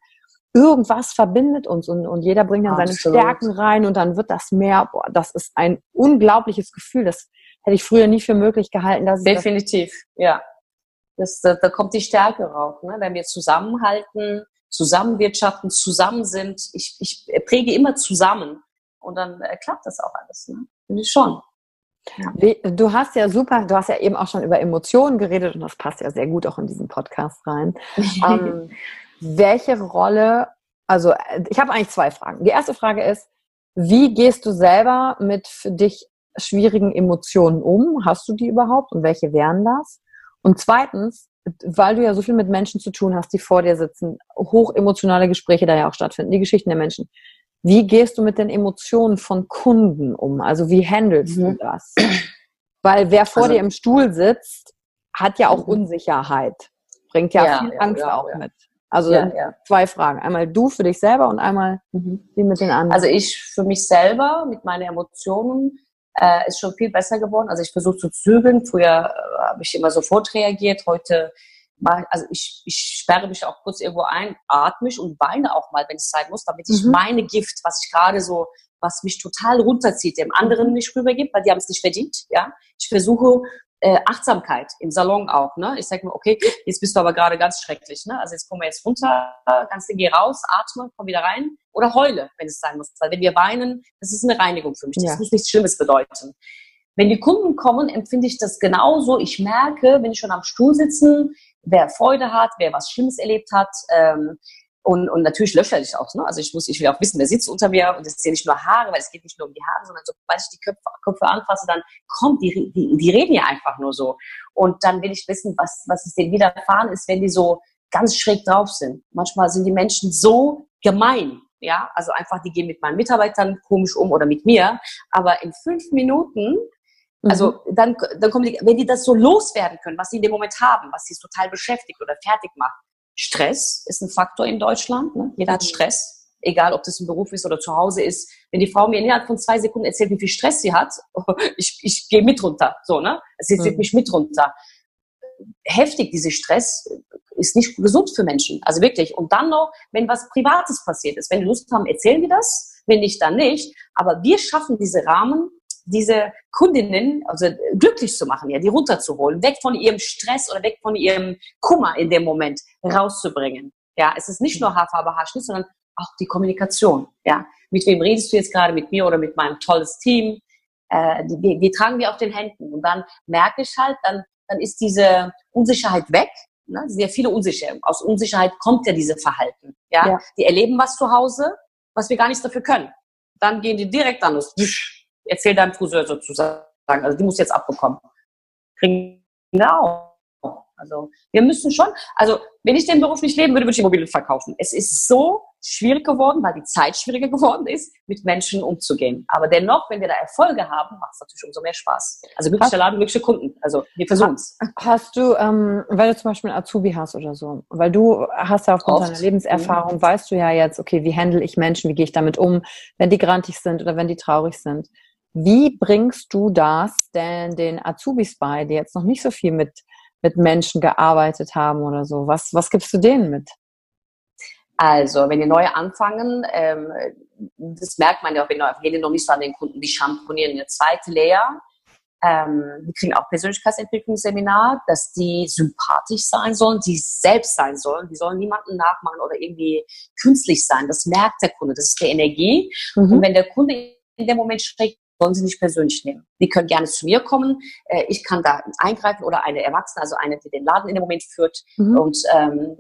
irgendwas verbindet uns und, und jeder bringt dann Absolut. seine Stärken rein und dann wird das mehr. Boah, das ist ein unglaubliches Gefühl. Das hätte ich früher nie für möglich gehalten. Dass Definitiv, das ja. Das, da, da kommt die Stärke rauf, ne? wenn wir zusammenhalten, zusammenwirtschaften, zusammen sind. Ich, ich präge immer zusammen und dann äh, klappt das auch alles. Ne? Finde ich schon. Ja. Du hast ja super, du hast ja eben auch schon über Emotionen geredet und das passt ja sehr gut auch in diesen Podcast rein. ähm, welche Rolle, also ich habe eigentlich zwei Fragen. Die erste Frage ist, wie gehst du selber mit für dich schwierigen Emotionen um? Hast du die überhaupt und welche wären das? Und zweitens, weil du ja so viel mit Menschen zu tun hast, die vor dir sitzen, hochemotionale Gespräche da ja auch stattfinden, die Geschichten der Menschen. Wie gehst du mit den Emotionen von Kunden um? Also wie handelst mhm. du das? Weil wer vor also, dir im Stuhl sitzt, hat ja auch mhm. Unsicherheit. Bringt ja, ja viel ja, Angst ja, auch mit. Also zwei Fragen. Einmal du für dich selber und einmal mhm. wie mit den anderen. Also ich für mich selber mit meinen Emotionen äh, ist schon viel besser geworden. Also ich versuche zu zügeln. Früher äh, habe ich immer sofort reagiert. Heute also ich, ich sperre mich auch kurz irgendwo ein, atme mich und weine auch mal, wenn es sein muss, damit ich mhm. meine Gift, was ich gerade so, was mich total runterzieht, dem anderen nicht rübergibt, weil die haben es nicht verdient. Ja, ich versuche äh, Achtsamkeit im Salon auch. Ne? Ich sage mir, okay, jetzt bist du aber gerade ganz schrecklich. Ne? Also jetzt kommen wir jetzt runter, ganz geh raus, atme, komm wieder rein oder heule, wenn es sein muss. Weil wenn wir weinen, das ist eine Reinigung für mich. Das ja. muss nichts Schlimmes bedeuten. Wenn die Kunden kommen, empfinde ich das genauso. Ich merke, wenn ich schon am Stuhl sitzen, wer Freude hat, wer was Schlimmes erlebt hat. Ähm, und, und natürlich löcher ich auch. Ne? Also ich muss, ich will auch wissen, wer sitzt unter mir. Und es sind nicht nur Haare, weil es geht nicht nur um die Haare, sondern sobald ich die Köpfe, Köpfe anfasse, dann kommt die, die, die reden ja einfach nur so. Und dann will ich wissen, was, was es denen widerfahren ist, wenn die so ganz schräg drauf sind. Manchmal sind die Menschen so gemein. Ja, also einfach, die gehen mit meinen Mitarbeitern komisch um oder mit mir. Aber in fünf Minuten also mhm. dann, dann kommen die, wenn die das so loswerden können, was sie in dem Moment haben, was sie total beschäftigt oder fertig macht. Stress ist ein Faktor in Deutschland. Ne? Jeder hat mhm. Stress, egal ob das im Beruf ist oder zu Hause ist. Wenn die Frau mir innerhalb von zwei Sekunden erzählt, wie viel Stress sie hat, ich, ich gehe mit runter. So, ne? Sie zieht mhm. mich mit runter. Heftig, dieser Stress ist nicht gesund für Menschen. Also wirklich. Und dann noch, wenn was Privates passiert ist. Wenn die Lust haben, erzählen wir das. Wenn nicht, dann nicht. Aber wir schaffen diese Rahmen, diese Kundinnen also glücklich zu machen, ja, die runterzuholen, weg von ihrem Stress oder weg von ihrem Kummer in dem Moment rauszubringen. Ja, es ist nicht nur Haarfarbe, Haarschnitt, sondern auch die Kommunikation. Ja, mit wem redest du jetzt gerade, mit mir oder mit meinem tolles Team? Äh, die, die tragen wir auf den Händen und dann merke ich halt, dann, dann ist diese Unsicherheit weg. Ne? Sehr viele Unsicherheit. Aus Unsicherheit kommt ja diese Verhalten. Ja? ja, die erleben was zu Hause, was wir gar nichts dafür können. Dann gehen die direkt an uns erzähl deinem Friseur sozusagen. Also die muss jetzt abbekommen. Kriegen wir auch. Also wir müssen schon, also wenn ich den Beruf nicht leben würde, würde ich Immobilien verkaufen. Es ist so schwierig geworden, weil die Zeit schwieriger geworden ist, mit Menschen umzugehen. Aber dennoch, wenn wir da Erfolge haben, macht es natürlich umso mehr Spaß. Also glücklicher Laden, glückliche Kunden. Also wir versuchen es. Hast du, ähm, weil du zum Beispiel einen Azubi hast oder so, weil du hast ja aufgrund Oft. deiner Lebenserfahrung, mhm. weißt du ja jetzt, okay, wie handle ich Menschen, wie gehe ich damit um, wenn die grantig sind oder wenn die traurig sind. Wie bringst du das denn den Azubis bei, die jetzt noch nicht so viel mit, mit Menschen gearbeitet haben oder so? Was, was gibst du denen mit? Also, wenn die neu anfangen, ähm, das merkt man ja auch, wenn die noch nicht so an den Kunden, die schamponieren eine zweite Layer. Ähm, die kriegen auch Persönlichkeitsentwicklungsseminar, dass die sympathisch sein sollen, die selbst sein sollen. Die sollen niemanden nachmachen oder irgendwie künstlich sein. Das merkt der Kunde. Das ist die Energie. Mhm. Und wenn der Kunde in dem Moment schräg sollen sie nicht persönlich nehmen. Die können gerne zu mir kommen. Äh, ich kann da eingreifen oder eine Erwachsene, also eine, die den Laden in dem Moment führt. Mhm. Und ähm,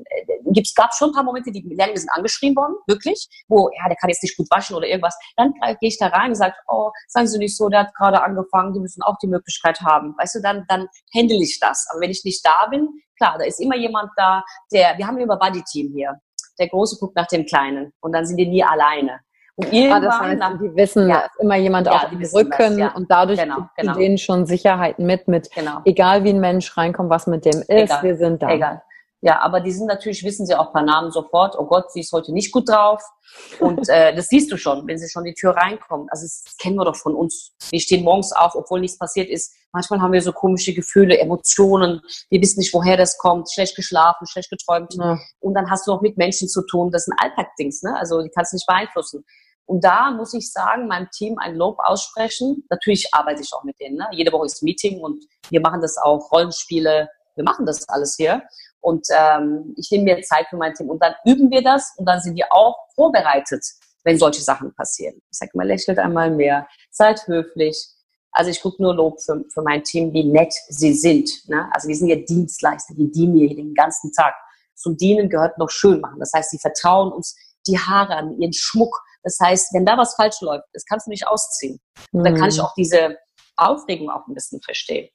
es gab schon ein paar Momente, die Lehrlinge sind angeschrieben worden, wirklich, wo, ja, der kann jetzt nicht gut waschen oder irgendwas. Dann gehe ich da rein und sage, oh, sagen Sie nicht so, der hat gerade angefangen, die müssen auch die Möglichkeit haben. Weißt du, dann, dann handle ich das. Aber wenn ich nicht da bin, klar, da ist immer jemand da, der, wir haben immer Buddy-Team hier. Der Große guckt nach dem Kleinen und dann sind die nie alleine. Und irgendwann, ah, das heißt, nach, die wissen, ja, ist immer jemand ja, auf dem Rücken ja. und dadurch genau, genau. denen schon Sicherheiten mit, mit genau. egal wie ein Mensch reinkommt, was mit dem ist, egal, wir sind da. Egal. Ja, aber die sind natürlich, wissen sie auch per Namen sofort, oh Gott, sie ist heute nicht gut drauf. Und äh, das siehst du schon, wenn sie schon die Tür reinkommen. Also das kennen wir doch von uns. Wir stehen morgens auf, obwohl nichts passiert ist. Manchmal haben wir so komische Gefühle, Emotionen. Wir wissen nicht, woher das kommt. Schlecht geschlafen, schlecht geträumt. Ja. Und dann hast du auch mit Menschen zu tun. Das sind Alltagsdings, ne? Also die kannst du nicht beeinflussen. Und da muss ich sagen, meinem Team ein Lob aussprechen. Natürlich arbeite ich auch mit denen. Ne? Jede Woche ist Meeting und wir machen das auch, Rollenspiele, wir machen das alles hier. Und ähm, ich nehme mir Zeit für mein Team und dann üben wir das und dann sind wir auch vorbereitet, wenn solche Sachen passieren. Ich sage mal, lächelt einmal mehr, seid höflich. Also ich gucke nur Lob für, für mein Team, wie nett sie sind. Ne? Also wir sind ja Dienstleister, die dienen hier den ganzen Tag. Zum Dienen gehört noch schön machen. Das heißt, sie vertrauen uns die Haare an, ihren Schmuck, das heißt, wenn da was falsch läuft, das kannst du nicht ausziehen. Und dann kann ich mhm. auch diese Aufregung auch ein bisschen verstehen.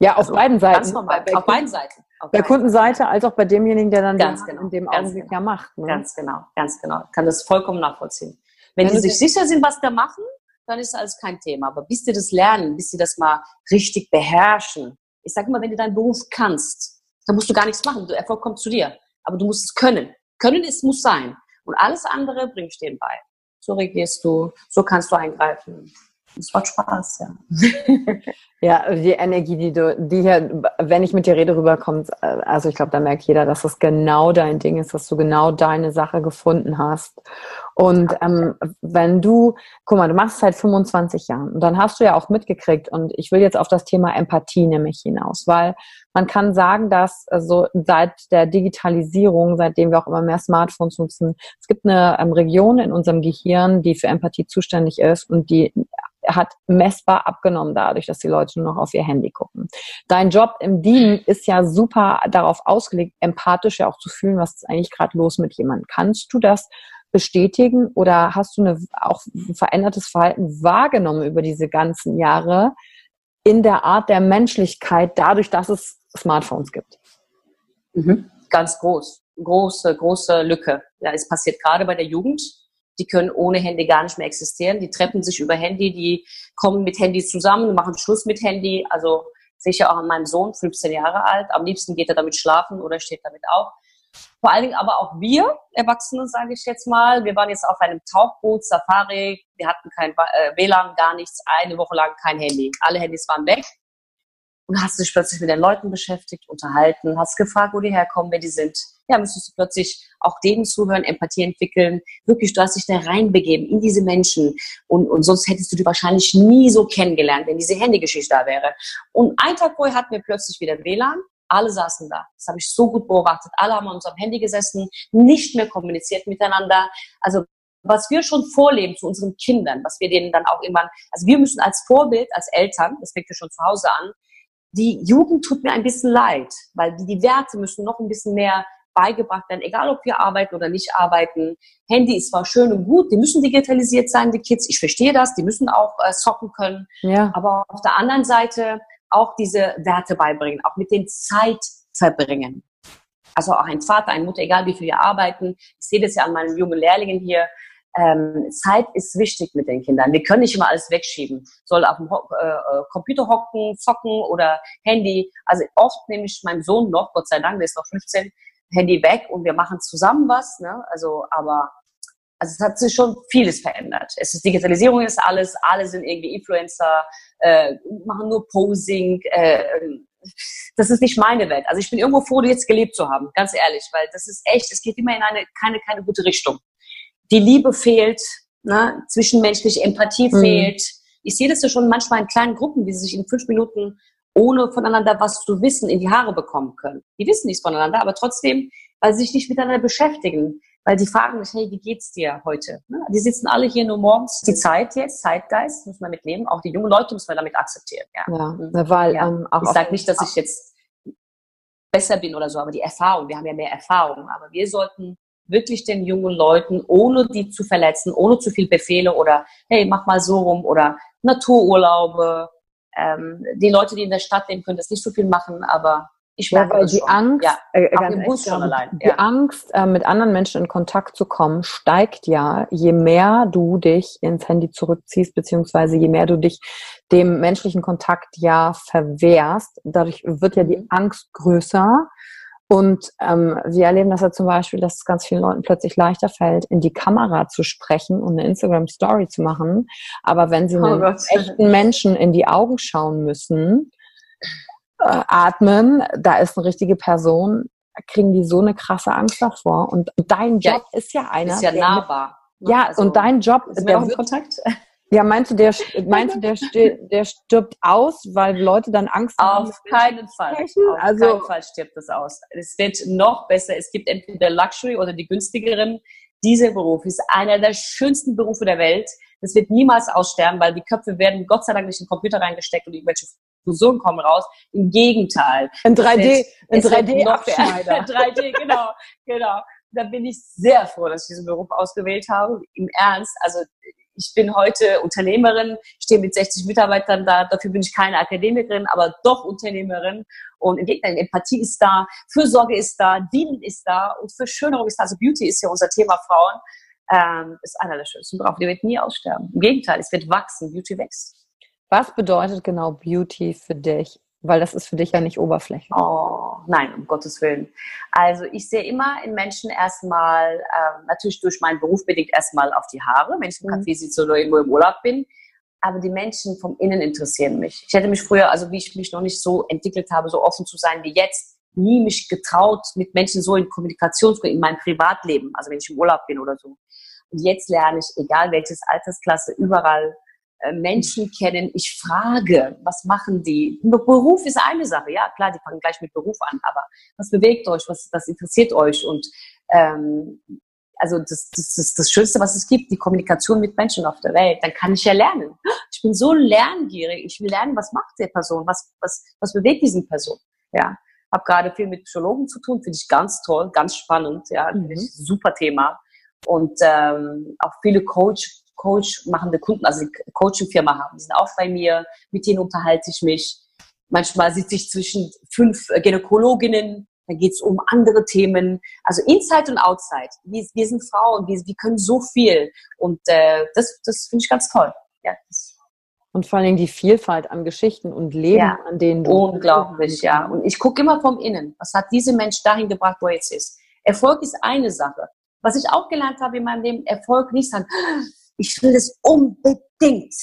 Ja, auf also, beiden Seiten. Normal, bei, auf beiden Seiten. Auf bei Kundenseite als auch bei demjenigen, der dann ganz genau, in dem Augenblick genau, ja macht. Ne? Ganz genau, ganz genau. Ich kann das vollkommen nachvollziehen. Wenn, Wenn die sich sicher sind, was da machen, dann ist alles kein Thema. Aber bis die das lernen, bis sie das mal richtig beherrschen. Ich sage immer, wenn du deinen Beruf kannst, dann musst du gar nichts machen. Der Erfolg kommt zu dir. Aber du musst es können. Können ist, muss sein. Und alles andere bringst du denen bei. So regierst du, so kannst du eingreifen. Es macht Spaß, ja. ja, die Energie, die du, die hier, wenn ich mit dir rede, rüberkommt, also ich glaube, da merkt jeder, dass das genau dein Ding ist, dass du genau deine Sache gefunden hast. Und ähm, wenn du, guck mal, du machst es seit 25 Jahren und dann hast du ja auch mitgekriegt und ich will jetzt auf das Thema Empathie nämlich hinaus, weil man kann sagen, dass also seit der Digitalisierung, seitdem wir auch immer mehr Smartphones nutzen, es gibt eine ähm, Region in unserem Gehirn, die für Empathie zuständig ist und die hat messbar abgenommen dadurch, dass die Leute nur noch auf ihr Handy gucken. Dein Job im Dienen ist ja super darauf ausgelegt, empathisch ja auch zu fühlen, was ist eigentlich gerade los mit jemandem. Kannst du das bestätigen oder hast du eine, auch ein verändertes Verhalten wahrgenommen über diese ganzen Jahre in der Art der Menschlichkeit, dadurch, dass es Smartphones gibt? Mhm. Ganz groß. Große, große Lücke. Ja, es passiert gerade bei der Jugend die können ohne Handy gar nicht mehr existieren. Die treffen sich über Handy, die kommen mit Handy zusammen, machen Schluss mit Handy. Also sicher auch an meinem Sohn, 15 Jahre alt. Am liebsten geht er damit schlafen oder steht damit auf. Vor allen Dingen aber auch wir Erwachsene, sage ich jetzt mal. Wir waren jetzt auf einem Tauchboot, Safari. Wir hatten kein äh, WLAN, gar nichts. Eine Woche lang kein Handy. Alle Handys waren weg und hast dich plötzlich mit den Leuten beschäftigt, unterhalten, hast gefragt, wo die herkommen, wer die sind. Ja, müsstest du plötzlich auch denen zuhören, Empathie entwickeln. Wirklich, du hast dich da reinbegeben in diese Menschen. Und, und sonst hättest du die wahrscheinlich nie so kennengelernt, wenn diese Handygeschichte da wäre. Und ein Tag vorher hatten wir plötzlich wieder WLAN. Alle saßen da. Das habe ich so gut beobachtet. Alle haben an unserem Handy gesessen, nicht mehr kommuniziert miteinander. Also was wir schon vorleben zu unseren Kindern, was wir denen dann auch irgendwann, also wir müssen als Vorbild, als Eltern, das fängt ja schon zu Hause an, die Jugend tut mir ein bisschen leid, weil die, die Werte müssen noch ein bisschen mehr beigebracht werden, egal ob wir arbeiten oder nicht arbeiten. Handy ist zwar schön und gut, die müssen digitalisiert sein, die Kids. Ich verstehe das, die müssen auch äh, zocken können. Ja. Aber auf der anderen Seite auch diese Werte beibringen, auch mit den Zeit verbringen. Also auch ein Vater, eine Mutter, egal wie viel wir arbeiten. Ich sehe das ja an meinen jungen Lehrlingen hier ähm, Zeit ist wichtig mit den Kindern. Wir können nicht immer alles wegschieben. Soll auf dem Ho äh, äh, Computer hocken, zocken oder Handy. Also oft nehme ich meinem Sohn noch, Gott sei Dank, der ist noch 15, Handy weg und wir machen zusammen was. Ne? Also, aber also es hat sich schon vieles verändert. Es ist Digitalisierung ist alles, alle sind irgendwie Influencer, äh, machen nur Posing. Äh, das ist nicht meine Welt. Also ich bin irgendwo froh, jetzt gelebt zu haben, ganz ehrlich, weil das ist echt, es geht immer in eine keine keine gute Richtung die Liebe fehlt, ne? zwischenmenschliche Empathie mhm. fehlt. Ich sehe das ja schon manchmal in kleinen Gruppen, wie sie sich in fünf Minuten ohne voneinander was zu wissen in die Haare bekommen können. Die wissen nichts voneinander, aber trotzdem, weil sie sich nicht miteinander beschäftigen, weil sie fragen mich, hey, wie geht's dir heute? Ne? Die sitzen alle hier nur morgens. Die Zeit jetzt, Zeitgeist, muss man mitnehmen. Auch die jungen Leute muss man damit akzeptieren. Ja, ja mhm. weil ja. Ähm, auch ich sage nicht, dass ich jetzt besser bin oder so, aber die Erfahrung, wir haben ja mehr Erfahrung, aber wir sollten wirklich den jungen Leuten, ohne die zu verletzen, ohne zu viel Befehle oder hey, mach mal so rum oder Natururlaube. Ähm, die Leute, die in der Stadt leben, können das nicht so viel machen, aber ich merke ja, weil die schon. Angst, ja, äh, ganz echt, schon allein. Die ja. Angst, äh, mit anderen Menschen in Kontakt zu kommen, steigt ja, je mehr du dich ins Handy zurückziehst, beziehungsweise je mehr du dich dem menschlichen Kontakt ja verwehrst. Dadurch wird ja die mhm. Angst größer und ähm, wir erleben das ja zum Beispiel, dass es ganz vielen Leuten plötzlich leichter fällt, in die Kamera zu sprechen und eine Instagram-Story zu machen. Aber wenn sie oh einem Gott. echten Menschen in die Augen schauen müssen, äh, atmen, da ist eine richtige Person, kriegen die so eine krasse Angst davor. Und dein Job ja, ist ja einer. Ist ja nahbar. Mit, ja, also, und dein Job, ist der wird, Kontakt. Ja, meinst du, der, meinst du, der, der stirbt aus, weil Leute dann Angst haben? Auf keinen Fall. Auf also, keinen Fall stirbt es aus. Es wird noch besser. Es gibt entweder Luxury oder die günstigeren. Dieser Beruf ist einer der schönsten Berufe der Welt. Das wird niemals aussterben, weil die Köpfe werden Gott sei Dank nicht in den Computer reingesteckt und irgendwelche Fusionen kommen raus. Im Gegenteil. In 3D, in 3D Abschneider. 3D, genau, genau. Da bin ich sehr froh, dass ich diesen Beruf ausgewählt habe. Im Ernst. Also, ich bin heute Unternehmerin, stehe mit 60 Mitarbeitern da, dafür bin ich keine Akademikerin, aber doch Unternehmerin. Und im Gegenteil, Empathie ist da, Fürsorge ist da, Dienen ist da und Verschönerung ist da. Also Beauty ist ja unser Thema Frauen. ähm, ist einer der schönsten Berufe. Die wird nie aussterben. Im Gegenteil, es wird wachsen. Beauty wächst. Was bedeutet genau Beauty für dich? Weil das ist für dich ja nicht Oberfläche. Oh, nein, um Gottes Willen. Also ich sehe immer in Menschen erstmal, ähm, natürlich durch meinen Beruf bedingt erstmal auf die Haare, wenn ich im mhm. Café sitze oder irgendwo im Urlaub bin. Aber die Menschen vom Innen interessieren mich. Ich hätte mich früher, also wie ich mich noch nicht so entwickelt habe, so offen zu sein wie jetzt, nie mich getraut, mit Menschen so in Kommunikation zu gehen, in meinem Privatleben, also wenn ich im Urlaub bin oder so. Und jetzt lerne ich, egal welches Altersklasse, überall äh, Menschen kennen. Ich frage, was machen die? Beruf ist eine Sache, ja klar, die fangen gleich mit Beruf an, aber was bewegt euch, was, was interessiert euch? Und ähm, also das, das ist das Schönste, was es gibt, die Kommunikation mit Menschen auf der Welt. Dann kann ich ja lernen. Ich bin so lerngierig. Ich will lernen, was macht der Person, was, was, was bewegt diesen Person. Ja, habe gerade viel mit Psychologen zu tun, finde ich ganz toll, ganz spannend. Ja, mhm. super Thema. Und ähm, auch viele Coach Coach machende Kunden, also die Coaching-Firma haben. Die sind auch bei mir, mit denen unterhalte ich mich. Manchmal sitze ich zwischen fünf Gynäkologinnen, da geht es um andere Themen. Also Inside und Outside. Wir, wir sind Frauen, wir, wir können so viel. Und äh, das, das finde ich ganz toll. Ja, und vor allen Dingen die Vielfalt an Geschichten und Leben, ja, an denen du. Unglaublich, ja. Und ich gucke immer vom Innen. Was hat diese Mensch dahin gebracht, wo er jetzt ist? Erfolg ist eine Sache. Was ich auch gelernt habe in meinem Leben, Erfolg nicht sagen, ich will es unbedingt,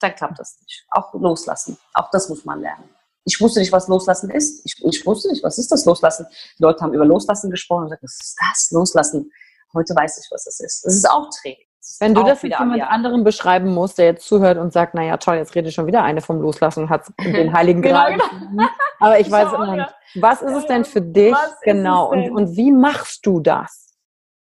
dann klappt das nicht. Auch loslassen. Auch das muss man lernen. Ich wusste nicht, was Loslassen ist. Ich, ich wusste nicht, was ist das Loslassen. Die Leute haben über Loslassen gesprochen und gesagt, was ist das? Loslassen. Heute weiß ich, was das ist. Das ist auch Training. Wenn du das mit jemand anderem beschreiben musst, der jetzt zuhört und sagt, naja, toll, jetzt rede schon wieder eine vom Loslassen und hat den Heiligen genau, genau. Aber ich, ich weiß immer nicht, was ist es denn für dich genau und, und wie machst du das?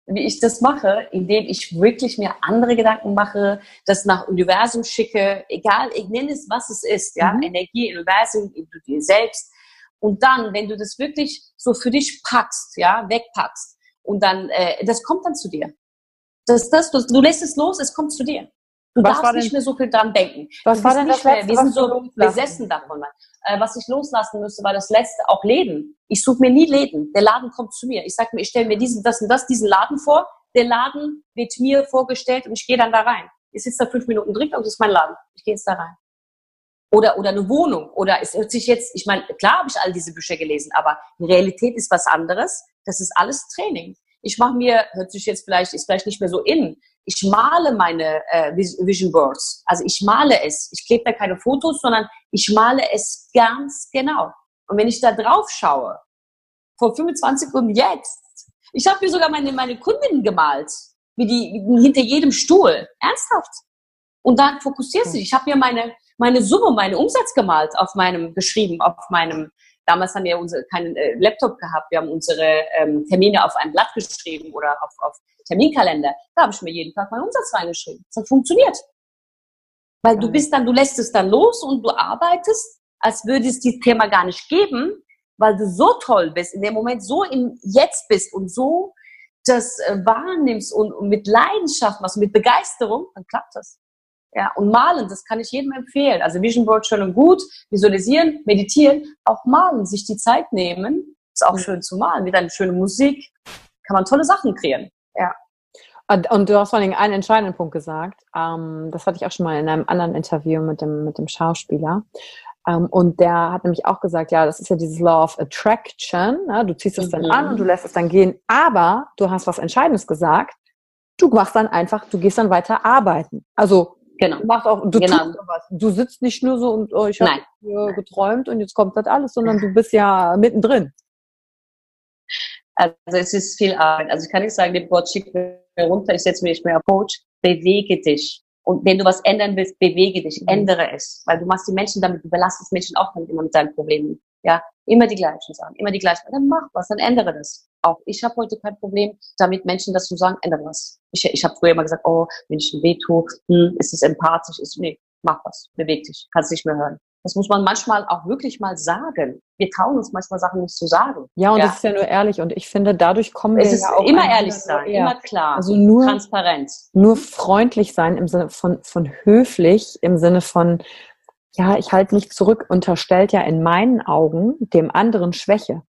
Wie ich das mache, indem ich wirklich mir andere Gedanken mache, das nach Universum schicke, egal, ich nenne es, was es ist, ja, mhm. Energie, Universum, du dir selbst. Und dann, wenn du das wirklich so für dich packst, ja, wegpackst, und dann, äh, das kommt dann zu dir. Das, das, du, du lässt es los, es kommt zu dir. Du was darfst nicht mehr so viel dran denken. Was war denn das letzte, mehr, Wir sind so besessen davon. Äh, was ich loslassen müsste, war das letzte auch Läden. Ich suche mir nie Läden. Der Laden kommt zu mir. Ich sage mir, ich stelle mir diesen, das und das, diesen Laden vor. Der Laden wird mir vorgestellt und ich gehe dann da rein. Ich sitze da fünf Minuten drin und das ist mein Laden. Ich gehe jetzt da rein. Oder, oder eine Wohnung. Oder es hört sich jetzt, ich meine, klar habe ich all diese Bücher gelesen, aber die Realität ist was anderes. Das ist alles Training. Ich mache mir, hört sich jetzt vielleicht, ist vielleicht nicht mehr so in, ich male meine äh, Vision Boards. Also ich male es. Ich klebe da keine Fotos, sondern ich male es ganz genau. Und wenn ich da drauf schaue, vor 25 und jetzt, ich habe mir sogar meine, meine Kundinnen gemalt, wie die hinter jedem Stuhl. Ernsthaft. Und dann fokussierst du dich. Ich habe mir meine, meine Summe, meinen Umsatz gemalt auf meinem, geschrieben, auf meinem Damals haben wir unsere, keinen äh, Laptop gehabt. Wir haben unsere ähm, Termine auf ein Blatt geschrieben oder auf, auf Terminkalender. Da habe ich mir jeden Tag meinen Umsatz reingeschrieben. Das hat funktioniert. Weil du bist dann, du lässt es dann los und du arbeitest, als würde es dieses Thema gar nicht geben, weil du so toll bist, in dem Moment so im Jetzt bist und so das äh, wahrnimmst und, und mit Leidenschaft machst, mit Begeisterung, dann klappt das. Ja, und malen, das kann ich jedem empfehlen. Also Vision Board schön und gut, visualisieren, meditieren, auch malen, sich die Zeit nehmen. Ist auch mhm. schön zu malen, mit einer schönen Musik kann man tolle Sachen kreieren. Ja. Und du hast vor allem einen entscheidenden Punkt gesagt. Ähm, das hatte ich auch schon mal in einem anderen Interview mit dem, mit dem Schauspieler. Ähm, und der hat nämlich auch gesagt, ja, das ist ja dieses Law of Attraction. Ne? Du ziehst es mhm. dann an und du lässt es dann gehen. Aber du hast was Entscheidendes gesagt. Du machst dann einfach, du gehst dann weiter arbeiten. Also Genau. Du machst auch, du genau. tust was. Du sitzt nicht nur so und oh, ich habe geträumt und jetzt kommt das alles, sondern du bist ja mittendrin. Also es ist viel Arbeit. Also ich kann nicht sagen, dem Gott schickt mir runter, ich setze mich mehr auf Coach, bewege dich. Und wenn du was ändern willst, bewege dich, mhm. ändere es. Weil du machst die Menschen damit, du belastest Menschen auch damit immer mit deinen Problemen. Ja, immer die gleichen Sachen, immer die gleichen. Dann mach was, dann ändere das. Auch ich habe heute kein Problem damit, Menschen das zu sagen, ändere was. Ich, ich habe früher immer gesagt, oh, wenn ich weh tue, hm, ist es empathisch? Ist, nee, mach was, beweg dich, kannst nicht mehr hören. Das muss man manchmal auch wirklich mal sagen. Wir trauen uns manchmal Sachen nicht zu sagen. Ja, und ja. das ist ja nur ehrlich. Und ich finde, dadurch kommen es wir ja auch immer ehrlich sein, immer klar, also nur transparent, nur freundlich sein im Sinne von von höflich, im Sinne von ja, ich halte nicht zurück, unterstellt ja in meinen Augen dem anderen Schwäche.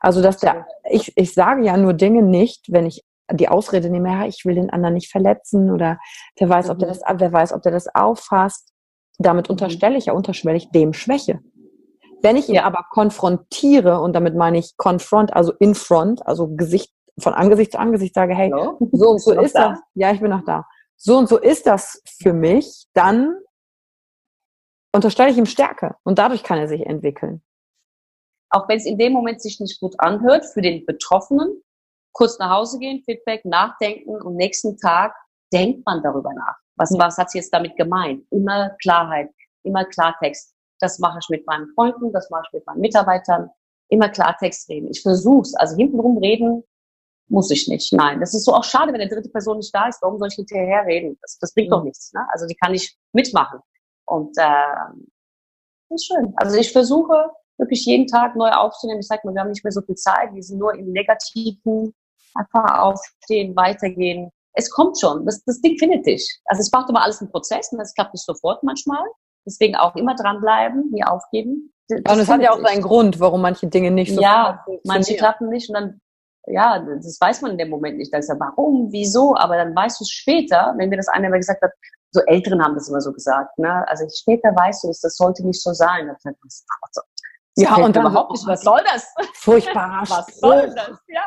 Also, dass der, ich, ich sage ja nur Dinge nicht, wenn ich die Ausrede nehme, ja, ich will den anderen nicht verletzen oder wer weiß, ob der mhm. das, wer weiß, ob der das auffasst. Damit mhm. unterstelle ich ja unterschwellig dem Schwäche. Wenn ich ihn ja. aber konfrontiere, und damit meine ich confront, also in front, also Gesicht, von Angesicht zu Angesicht sage, hey, Hallo? so und so ist das. Ja, ich bin noch da. So und so ist das für mich, dann unterstelle ich ihm Stärke und dadurch kann er sich entwickeln. Auch wenn es in dem Moment sich nicht gut anhört für den Betroffenen, kurz nach Hause gehen, Feedback, nachdenken und nächsten Tag denkt man darüber nach. Was, was hat sie jetzt damit gemeint? Immer Klarheit, immer Klartext. Das mache ich mit meinen Freunden, das mache ich mit meinen Mitarbeitern. Immer Klartext reden. Ich versuch's. Also hintenrum reden muss ich nicht. Nein, das ist so auch schade, wenn der dritte Person nicht da ist. Warum soll ich hinterher reden? Das, das bringt mhm. doch nichts. Ne? Also die kann ich mitmachen. Und äh, das ist schön. Also ich versuche wirklich jeden Tag neu aufzunehmen. Ich sage mal, wir haben nicht mehr so viel Zeit. Wir sind nur im Negativen. Einfach aufstehen, weitergehen. Es kommt schon. Das, das Ding findet dich. Also es braucht immer alles einen Prozess und das klappt nicht sofort manchmal. Deswegen auch immer dranbleiben, nie aufgeben. Das und es hat ja auch seinen Grund, warum manche Dinge nicht so Ja, manche klappen nicht und dann, ja, das weiß man in dem Moment nicht. Da ist ja, warum, wieso, aber dann weißt du es später, wenn mir das einer mal gesagt hat, so Älteren haben das immer so gesagt, ne? Also später weißt du es, das sollte nicht so sein. Da ich, ja, und überhaupt nicht, was soll das? Furchtbarer Was Spruch. soll das? Ja,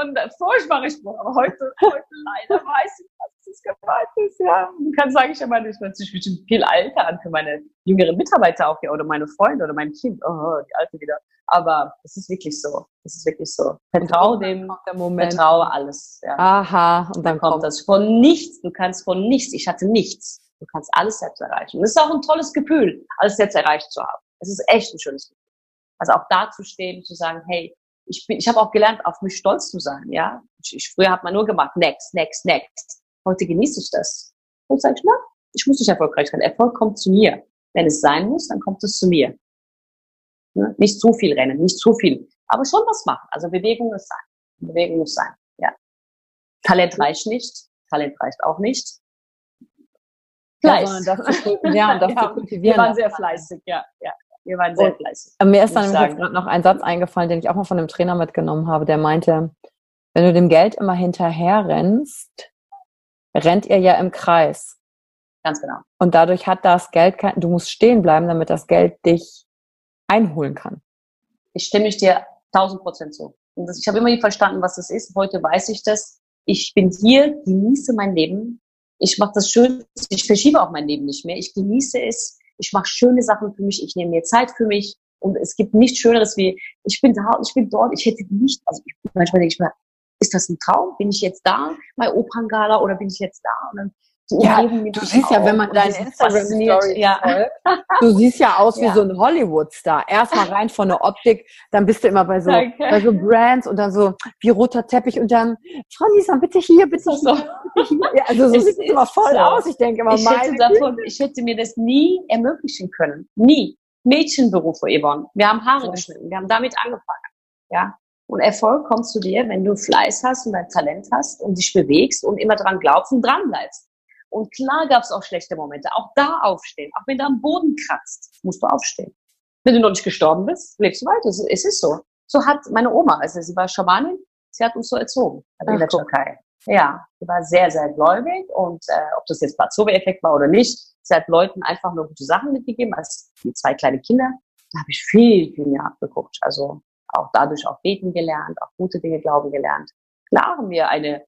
und äh, furchtbarer Spruch. Aber heute, heute leider weiß ich, was das gemeint ist. Ja, du kannst sagen, ich immer nicht, sich bestimmt viel alter an für meine jüngeren Mitarbeiter auch, ja, oder meine Freunde oder mein Kind. Oh, die Alte wieder. Aber es ist wirklich so. Es ist wirklich so. Vertraue dem, vertraue alles. Ja. Aha, und dann, dann kommt, kommt das von nichts. Du kannst von nichts. Ich hatte nichts. Du kannst alles selbst erreichen. Und es ist auch ein tolles Gefühl, alles selbst erreicht zu haben. Es ist echt ein schönes Gefühl. Also auch da zu stehen, zu sagen, hey, ich bin, ich habe auch gelernt, auf mich stolz zu sein, ja. Ich, ich, früher hat man nur gemacht, next, next, next. Heute genieße ich das. Und sage ich, na, ich muss nicht erfolgreich sein. Erfolg kommt zu mir. Wenn es sein muss, dann kommt es zu mir. Ne? Nicht zu viel rennen, nicht zu viel, aber schon was machen. Also Bewegung muss sein. Bewegung muss sein, ja. Talent reicht nicht. Talent reicht auch nicht. Fleiß. Ja, das zu, ja, und das ja, zu kultivieren. Wir waren sehr fleißig, ja, ja. Wir waren sehr fleißig. Mir ist dann gerade noch ein Satz eingefallen, den ich auch mal von einem Trainer mitgenommen habe, der meinte, wenn du dem Geld immer hinterher rennst, rennt ihr ja im Kreis. Ganz genau. Und dadurch hat das Geld kein, du musst stehen bleiben, damit das Geld dich einholen kann. Ich stimme ich dir tausend Prozent zu. Das, ich habe immer nie verstanden, was das ist. Heute weiß ich das. Ich bin hier, genieße mein Leben. Ich mache das schön. Ich verschiebe auch mein Leben nicht mehr. Ich genieße es ich mache schöne Sachen für mich, ich nehme mir Zeit für mich und es gibt nichts Schöneres wie, ich bin da, ich bin dort, ich hätte nicht, also ich, manchmal denke ich mir, ist das ein Traum? Bin ich jetzt da bei Operngala oder bin ich jetzt da? Und dann ja, du siehst ja, wenn man deine Instagram-Story ja. folgt, du siehst ja aus wie ja. so ein Hollywood-Star. Erstmal rein von der Optik, dann bist du immer bei so, bei so Brands und dann so wie roter Teppich und dann, Frau Lisa, bitte hier, bitte hier, hier. Ja, also so sieht es immer voll so. aus. Ich denke immer, ich hätte, davon, ich hätte mir das nie ermöglichen können. Nie. Mädchenberufe, Yvonne. Wir haben Haare geschnitten. Wir haben damit angefangen. Ja. Und Erfolg kommt zu dir, wenn du Fleiß hast und dein Talent hast und dich bewegst und immer dran glaubst und dran bleibst. Und klar gab es auch schlechte Momente. Auch da aufstehen. Auch wenn du am Boden kratzt, musst du aufstehen. Wenn du noch nicht gestorben bist, lebst du weiter. Es ist so. So hat meine Oma, also sie war Schamanin, sie hat uns so erzogen also in der Türkei. Ja, sie war sehr, sehr gläubig und äh, ob das jetzt Placebo-Effekt war oder nicht, sie hat Leuten einfach nur gute Sachen mitgegeben, als die zwei kleine Kinder. Da habe ich viel, viel mehr abgeguckt. Also auch dadurch auch beten gelernt, auch gute Dinge glauben gelernt. Klar haben wir eine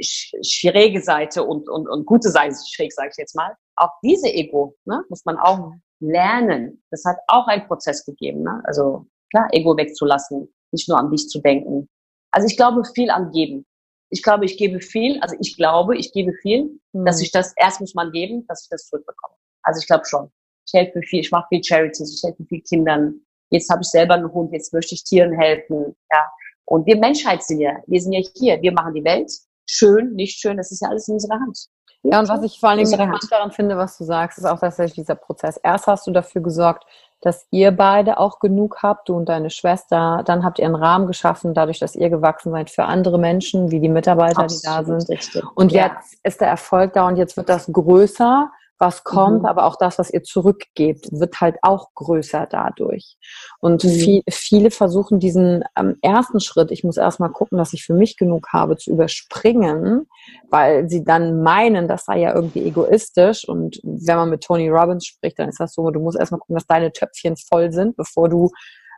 schräge Seite und, und, und gute Seite, schräg sage ich jetzt mal, auch diese Ego ne, muss man auch lernen. Das hat auch einen Prozess gegeben. Ne? Also klar, Ego wegzulassen, nicht nur an dich zu denken. Also ich glaube viel an Geben. Ich glaube, ich gebe viel, also ich glaube, ich gebe viel, mhm. dass ich das, erst muss man geben, dass ich das zurückbekomme. Also ich glaube schon. Ich helfe viel, ich mache viel Charities, ich helfe viel Kindern. Jetzt habe ich selber einen Hund, jetzt möchte ich Tieren helfen. Ja. Und wir Menschheit sind ja, wir sind ja hier, wir machen die Welt schön, nicht schön, das ist ja alles in unserer Hand. Ja, und was ich vor allen Dingen spannend daran finde, was du sagst, ist auch tatsächlich dieser Prozess. Erst hast du dafür gesorgt, dass ihr beide auch genug habt, du und deine Schwester. Dann habt ihr einen Rahmen geschaffen, dadurch, dass ihr gewachsen seid für andere Menschen, wie die Mitarbeiter, Absolut, die da sind. Richtig. Und ja. jetzt ist der Erfolg da und jetzt wird das größer, was kommt, mhm. aber auch das, was ihr zurückgebt, wird halt auch größer dadurch. Und mhm. viel, viele versuchen diesen ähm, ersten Schritt, ich muss erstmal gucken, dass ich für mich genug habe, zu überspringen, weil sie dann meinen, das sei ja irgendwie egoistisch. Und wenn man mit Tony Robbins spricht, dann ist das so, du musst erstmal gucken, dass deine Töpfchen voll sind, bevor du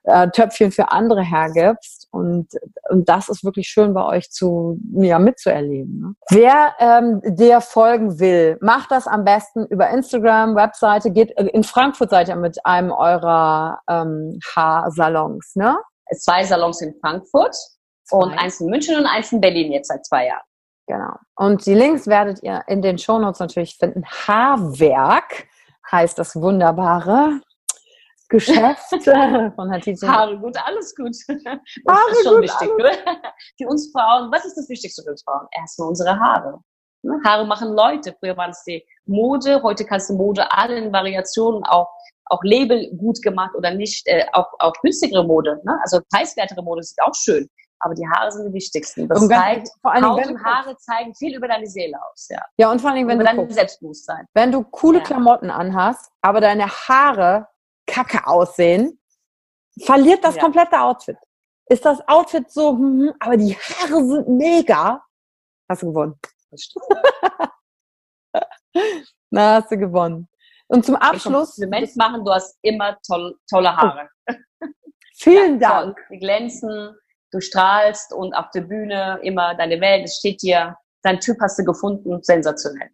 äh, Töpfchen für andere hergibst. Und, und das ist wirklich schön bei euch zu, ja, mitzuerleben. Ne? Wer ähm, dir folgen will, macht das am besten über Instagram, Webseite, geht äh, in Frankfurt seid ihr mit einem eurer ähm, Haarsalons, ne? Zwei Salons in Frankfurt zwei. und eins in München und eins in Berlin jetzt seit zwei Jahren. Genau. Und die Links werdet ihr in den Shownotes natürlich finden. Haarwerk heißt das wunderbare. Geschäft von Hatice. Haare gut, alles gut. Das Haare ist schon gut, wichtig, oder? Für uns Frauen, was ist das Wichtigste für uns Frauen? Erstmal unsere Haare. Ne? Haare machen Leute. Früher waren es die Mode, heute kannst du Mode alle in Variationen auch auch Label gut gemacht oder nicht, äh, auch, auch günstigere Mode, ne? also preiswertere Mode ist auch schön, aber die Haare sind die wichtigsten. Das und zeigt, vor allem, Haut und Haare zeigen viel über deine Seele aus, ja. Ja, und vor allem, wenn über du dein Selbstbewusstsein. Wenn du coole ja. Klamotten anhast, aber deine Haare kacke aussehen, verliert das ja. komplette Outfit. Ist das Outfit so, hm, aber die Haare sind mega, hast du gewonnen. Na, hast du gewonnen. Und zum Abschluss. Kompliment machen, du hast immer toll, tolle oh. Haare. Vielen ja, Dank. Die glänzen, du strahlst und auf der Bühne immer deine Welt, es steht dir, dein Typ hast du gefunden, sensationell.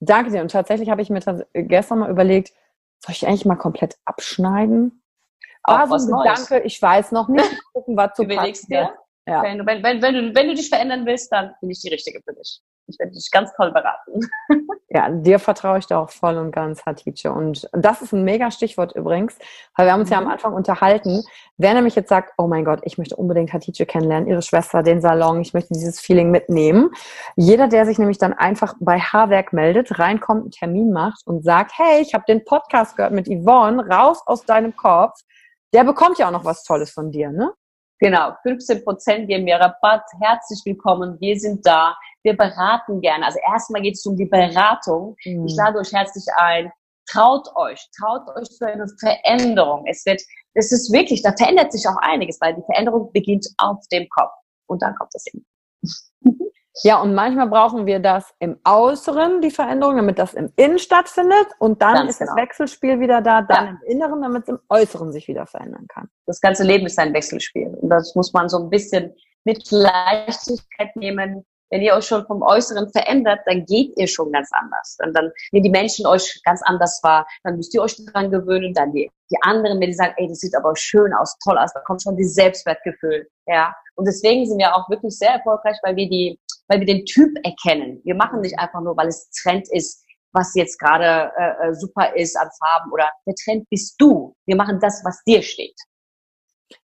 Danke dir. Und tatsächlich habe ich mir gestern mal überlegt, soll ich eigentlich mal komplett abschneiden? War so ein Gedanke, ich weiß noch nicht. Gucken, was zu Überlegst dir? Ja. Wenn, wenn, wenn, du, wenn du dich verändern willst, dann bin ich die Richtige für dich. Ich werde dich ganz toll beraten. Ja, dir vertraue ich da auch voll und ganz, Hatice. Und das ist ein mega Stichwort übrigens, weil wir haben uns ja am mhm. Anfang unterhalten. Wer nämlich jetzt sagt, oh mein Gott, ich möchte unbedingt Hatice kennenlernen, ihre Schwester, den Salon, ich möchte dieses Feeling mitnehmen. Jeder, der sich nämlich dann einfach bei Haarwerk meldet, reinkommt, einen Termin macht und sagt, hey, ich habe den Podcast gehört mit Yvonne, raus aus deinem Kopf, der bekommt ja auch noch was Tolles von dir, ne? Genau, 15 Prozent geben mir Rabatt. Herzlich willkommen, wir sind da wir beraten gerne. Also erstmal geht es um die Beratung. Mhm. Ich lade euch herzlich ein. Traut euch, traut euch für eine Veränderung. Es wird, es ist wirklich, da verändert sich auch einiges, weil die Veränderung beginnt auf dem Kopf und dann kommt das hin. Ja, und manchmal brauchen wir das im Äußeren, die Veränderung, damit das im Innen stattfindet. Und dann Ganz ist genau. das Wechselspiel wieder da, dann ja. im Inneren, damit es im Äußeren sich wieder verändern kann. Das ganze Leben ist ein Wechselspiel. Und das muss man so ein bisschen mit Leichtigkeit nehmen, wenn ihr euch schon vom Äußeren verändert, dann geht ihr schon ganz anders. Und dann nehmen die Menschen euch ganz anders wahr. Dann müsst ihr euch daran gewöhnen. Dann die, die anderen, wenn die sagen, ey, das sieht aber schön aus, toll aus, da kommt schon dieses Selbstwertgefühl. Ja. Und deswegen sind wir auch wirklich sehr erfolgreich, weil wir die, weil wir den Typ erkennen. Wir machen nicht einfach nur, weil es Trend ist, was jetzt gerade äh, äh super ist an Farben oder der Trend bist du. Wir machen das, was dir steht.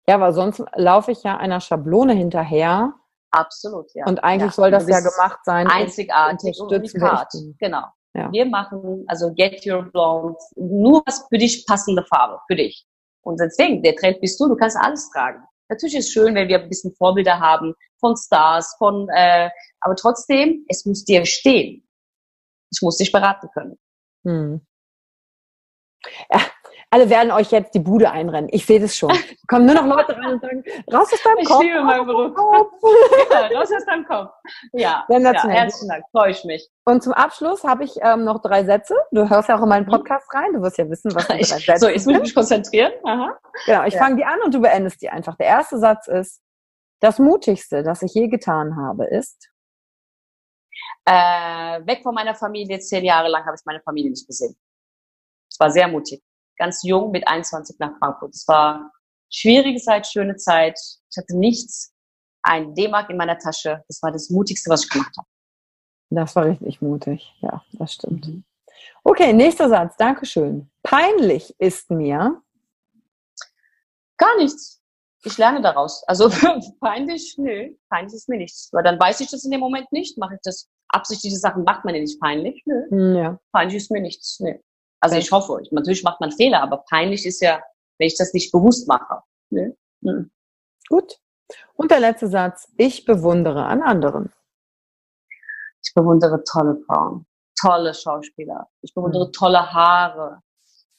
Ja, weil sonst laufe ich ja einer Schablone hinterher Absolut, ja. Und eigentlich ja. soll das ja gemacht sein. Einzigartig und unikat. Genau. Ja. Wir machen, also Get Your Blonde, nur was für dich passende Farbe, für dich. Und deswegen, der Trend bist du, du kannst alles tragen. Natürlich ist es schön, wenn wir ein bisschen Vorbilder haben von Stars, von, äh, aber trotzdem, es muss dir stehen. Ich muss dich beraten können. Hm. Ja, alle werden euch jetzt die Bude einrennen. Ich sehe das schon. Kommen nur noch Leute rein und sagen, raus aus deinem ich Kopf. Ich liebe meinen Beruf. ja, raus aus deinem Kopf. Ja, ja herzlichen Dank. Freue ich mich. Und zum Abschluss habe ich ähm, noch drei Sätze. Du hörst ja auch in meinen mhm. Podcast rein. Du wirst ja wissen, was die drei Sätze So, jetzt muss ich mich konzentrieren. Aha. Genau, ich ja. fange die an und du beendest die einfach. Der erste Satz ist, das Mutigste, das ich je getan habe, ist? Äh, weg von meiner Familie. Zehn Jahre lang habe ich meine Familie nicht gesehen. Es war sehr mutig ganz jung mit 21 nach Frankfurt. Es war schwierige Zeit, schöne Zeit. Ich hatte nichts, ein D-Mark in meiner Tasche. Das war das Mutigste, was ich gemacht habe. Das war richtig mutig. Ja, das stimmt. Mhm. Okay, nächster Satz. Dankeschön. Peinlich ist mir. Gar nichts. Ich lerne daraus. Also peinlich, nö, peinlich ist mir nichts. Weil dann weiß ich das in dem Moment nicht. Mache ich das absichtliche Sachen macht man ja nicht peinlich. Nö. Hm, ja. Peinlich ist mir nichts. Nö. Also ich hoffe, natürlich macht man Fehler, aber peinlich ist ja, wenn ich das nicht bewusst mache. Ne? Mhm. Gut. Und der letzte Satz. Ich bewundere an anderen. Ich bewundere tolle Frauen. tolle Schauspieler. Ich bewundere mhm. tolle Haare.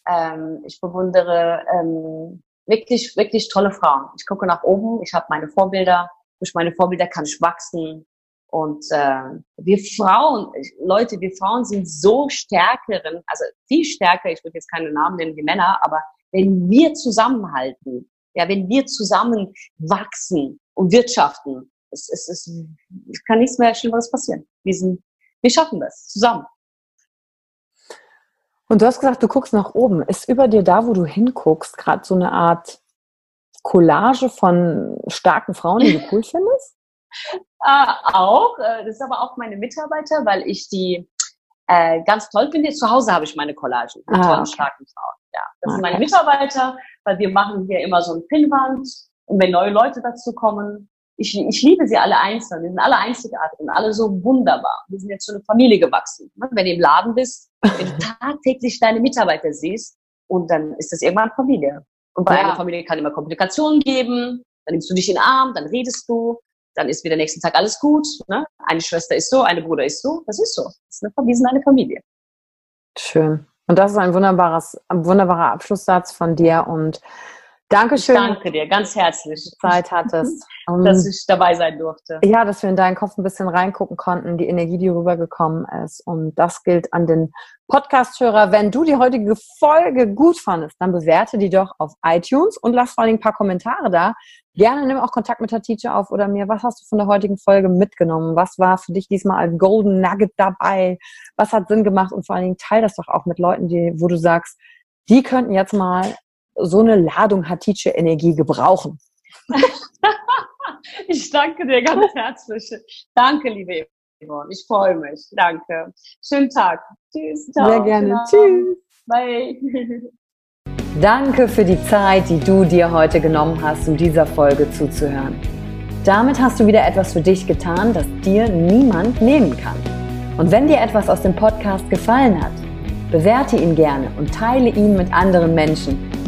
Ähm, ich bewundere ähm, wirklich, wirklich tolle Frauen. Ich gucke nach oben, ich habe meine Vorbilder. Durch meine Vorbilder kann ich wachsen. Und äh, wir Frauen, Leute, wir Frauen sind so stärkeren, also viel stärker, ich würde jetzt keine Namen nennen wie Männer, aber wenn wir zusammenhalten, ja, wenn wir zusammen wachsen und wirtschaften, es, es, es, es kann nichts mehr Schlimmeres passieren. Wir, sind, wir schaffen das zusammen. Und du hast gesagt, du guckst nach oben. Ist über dir da, wo du hinguckst, gerade so eine Art Collage von starken Frauen, die du cool findest? äh, auch. Das ist aber auch meine Mitarbeiter, weil ich die äh, ganz toll finde. Zu Hause habe ich meine Collagen mit ah, tollen, okay. starken Frauen. Ja, das okay. sind meine Mitarbeiter, weil wir machen hier immer so ein Pinnwand. Und wenn neue Leute dazu kommen, ich, ich liebe sie alle einzeln. Die sind alle einzigartig und alle so wunderbar. Wir sind jetzt so eine Familie gewachsen. Ne? Wenn du im Laden bist, wenn du tagtäglich deine Mitarbeiter siehst, und dann ist das irgendwann Familie. Und bei ja. einer Familie kann immer Komplikationen geben. Dann nimmst du dich in den Arm, dann redest du, dann ist wieder nächsten Tag alles gut. Ne? Eine Schwester ist so, eine Bruder ist so. Das ist so. Das ist eine, wir sind eine Familie. Schön. Und das ist ein wunderbares, ein wunderbarer Abschlusssatz von dir. Und Dankeschön. Ich danke dir ganz herzlich. Zeit hattest. dass ich dabei sein durfte. Ja, dass wir in deinen Kopf ein bisschen reingucken konnten, die Energie, die rübergekommen ist. Und das gilt an den Podcast-Hörer. Wenn du die heutige Folge gut fandest, dann bewerte die doch auf iTunes und lass vor allem ein paar Kommentare da. Gerne nimm auch Kontakt mit der Teacher auf oder mir. Was hast du von der heutigen Folge mitgenommen? Was war für dich diesmal als Golden Nugget dabei? Was hat Sinn gemacht? Und vor allen Dingen teil das doch auch mit Leuten, die, wo du sagst, die könnten jetzt mal so eine Ladung Hatice-Energie gebrauchen. ich danke dir ganz herzlich. Danke, liebe Yvonne. Ich freue mich. Danke. Schönen Tag. Tschüss. Ciao. Sehr gerne. Tschüss. Bye. Danke für die Zeit, die du dir heute genommen hast, um dieser Folge zuzuhören. Damit hast du wieder etwas für dich getan, das dir niemand nehmen kann. Und wenn dir etwas aus dem Podcast gefallen hat, bewerte ihn gerne und teile ihn mit anderen Menschen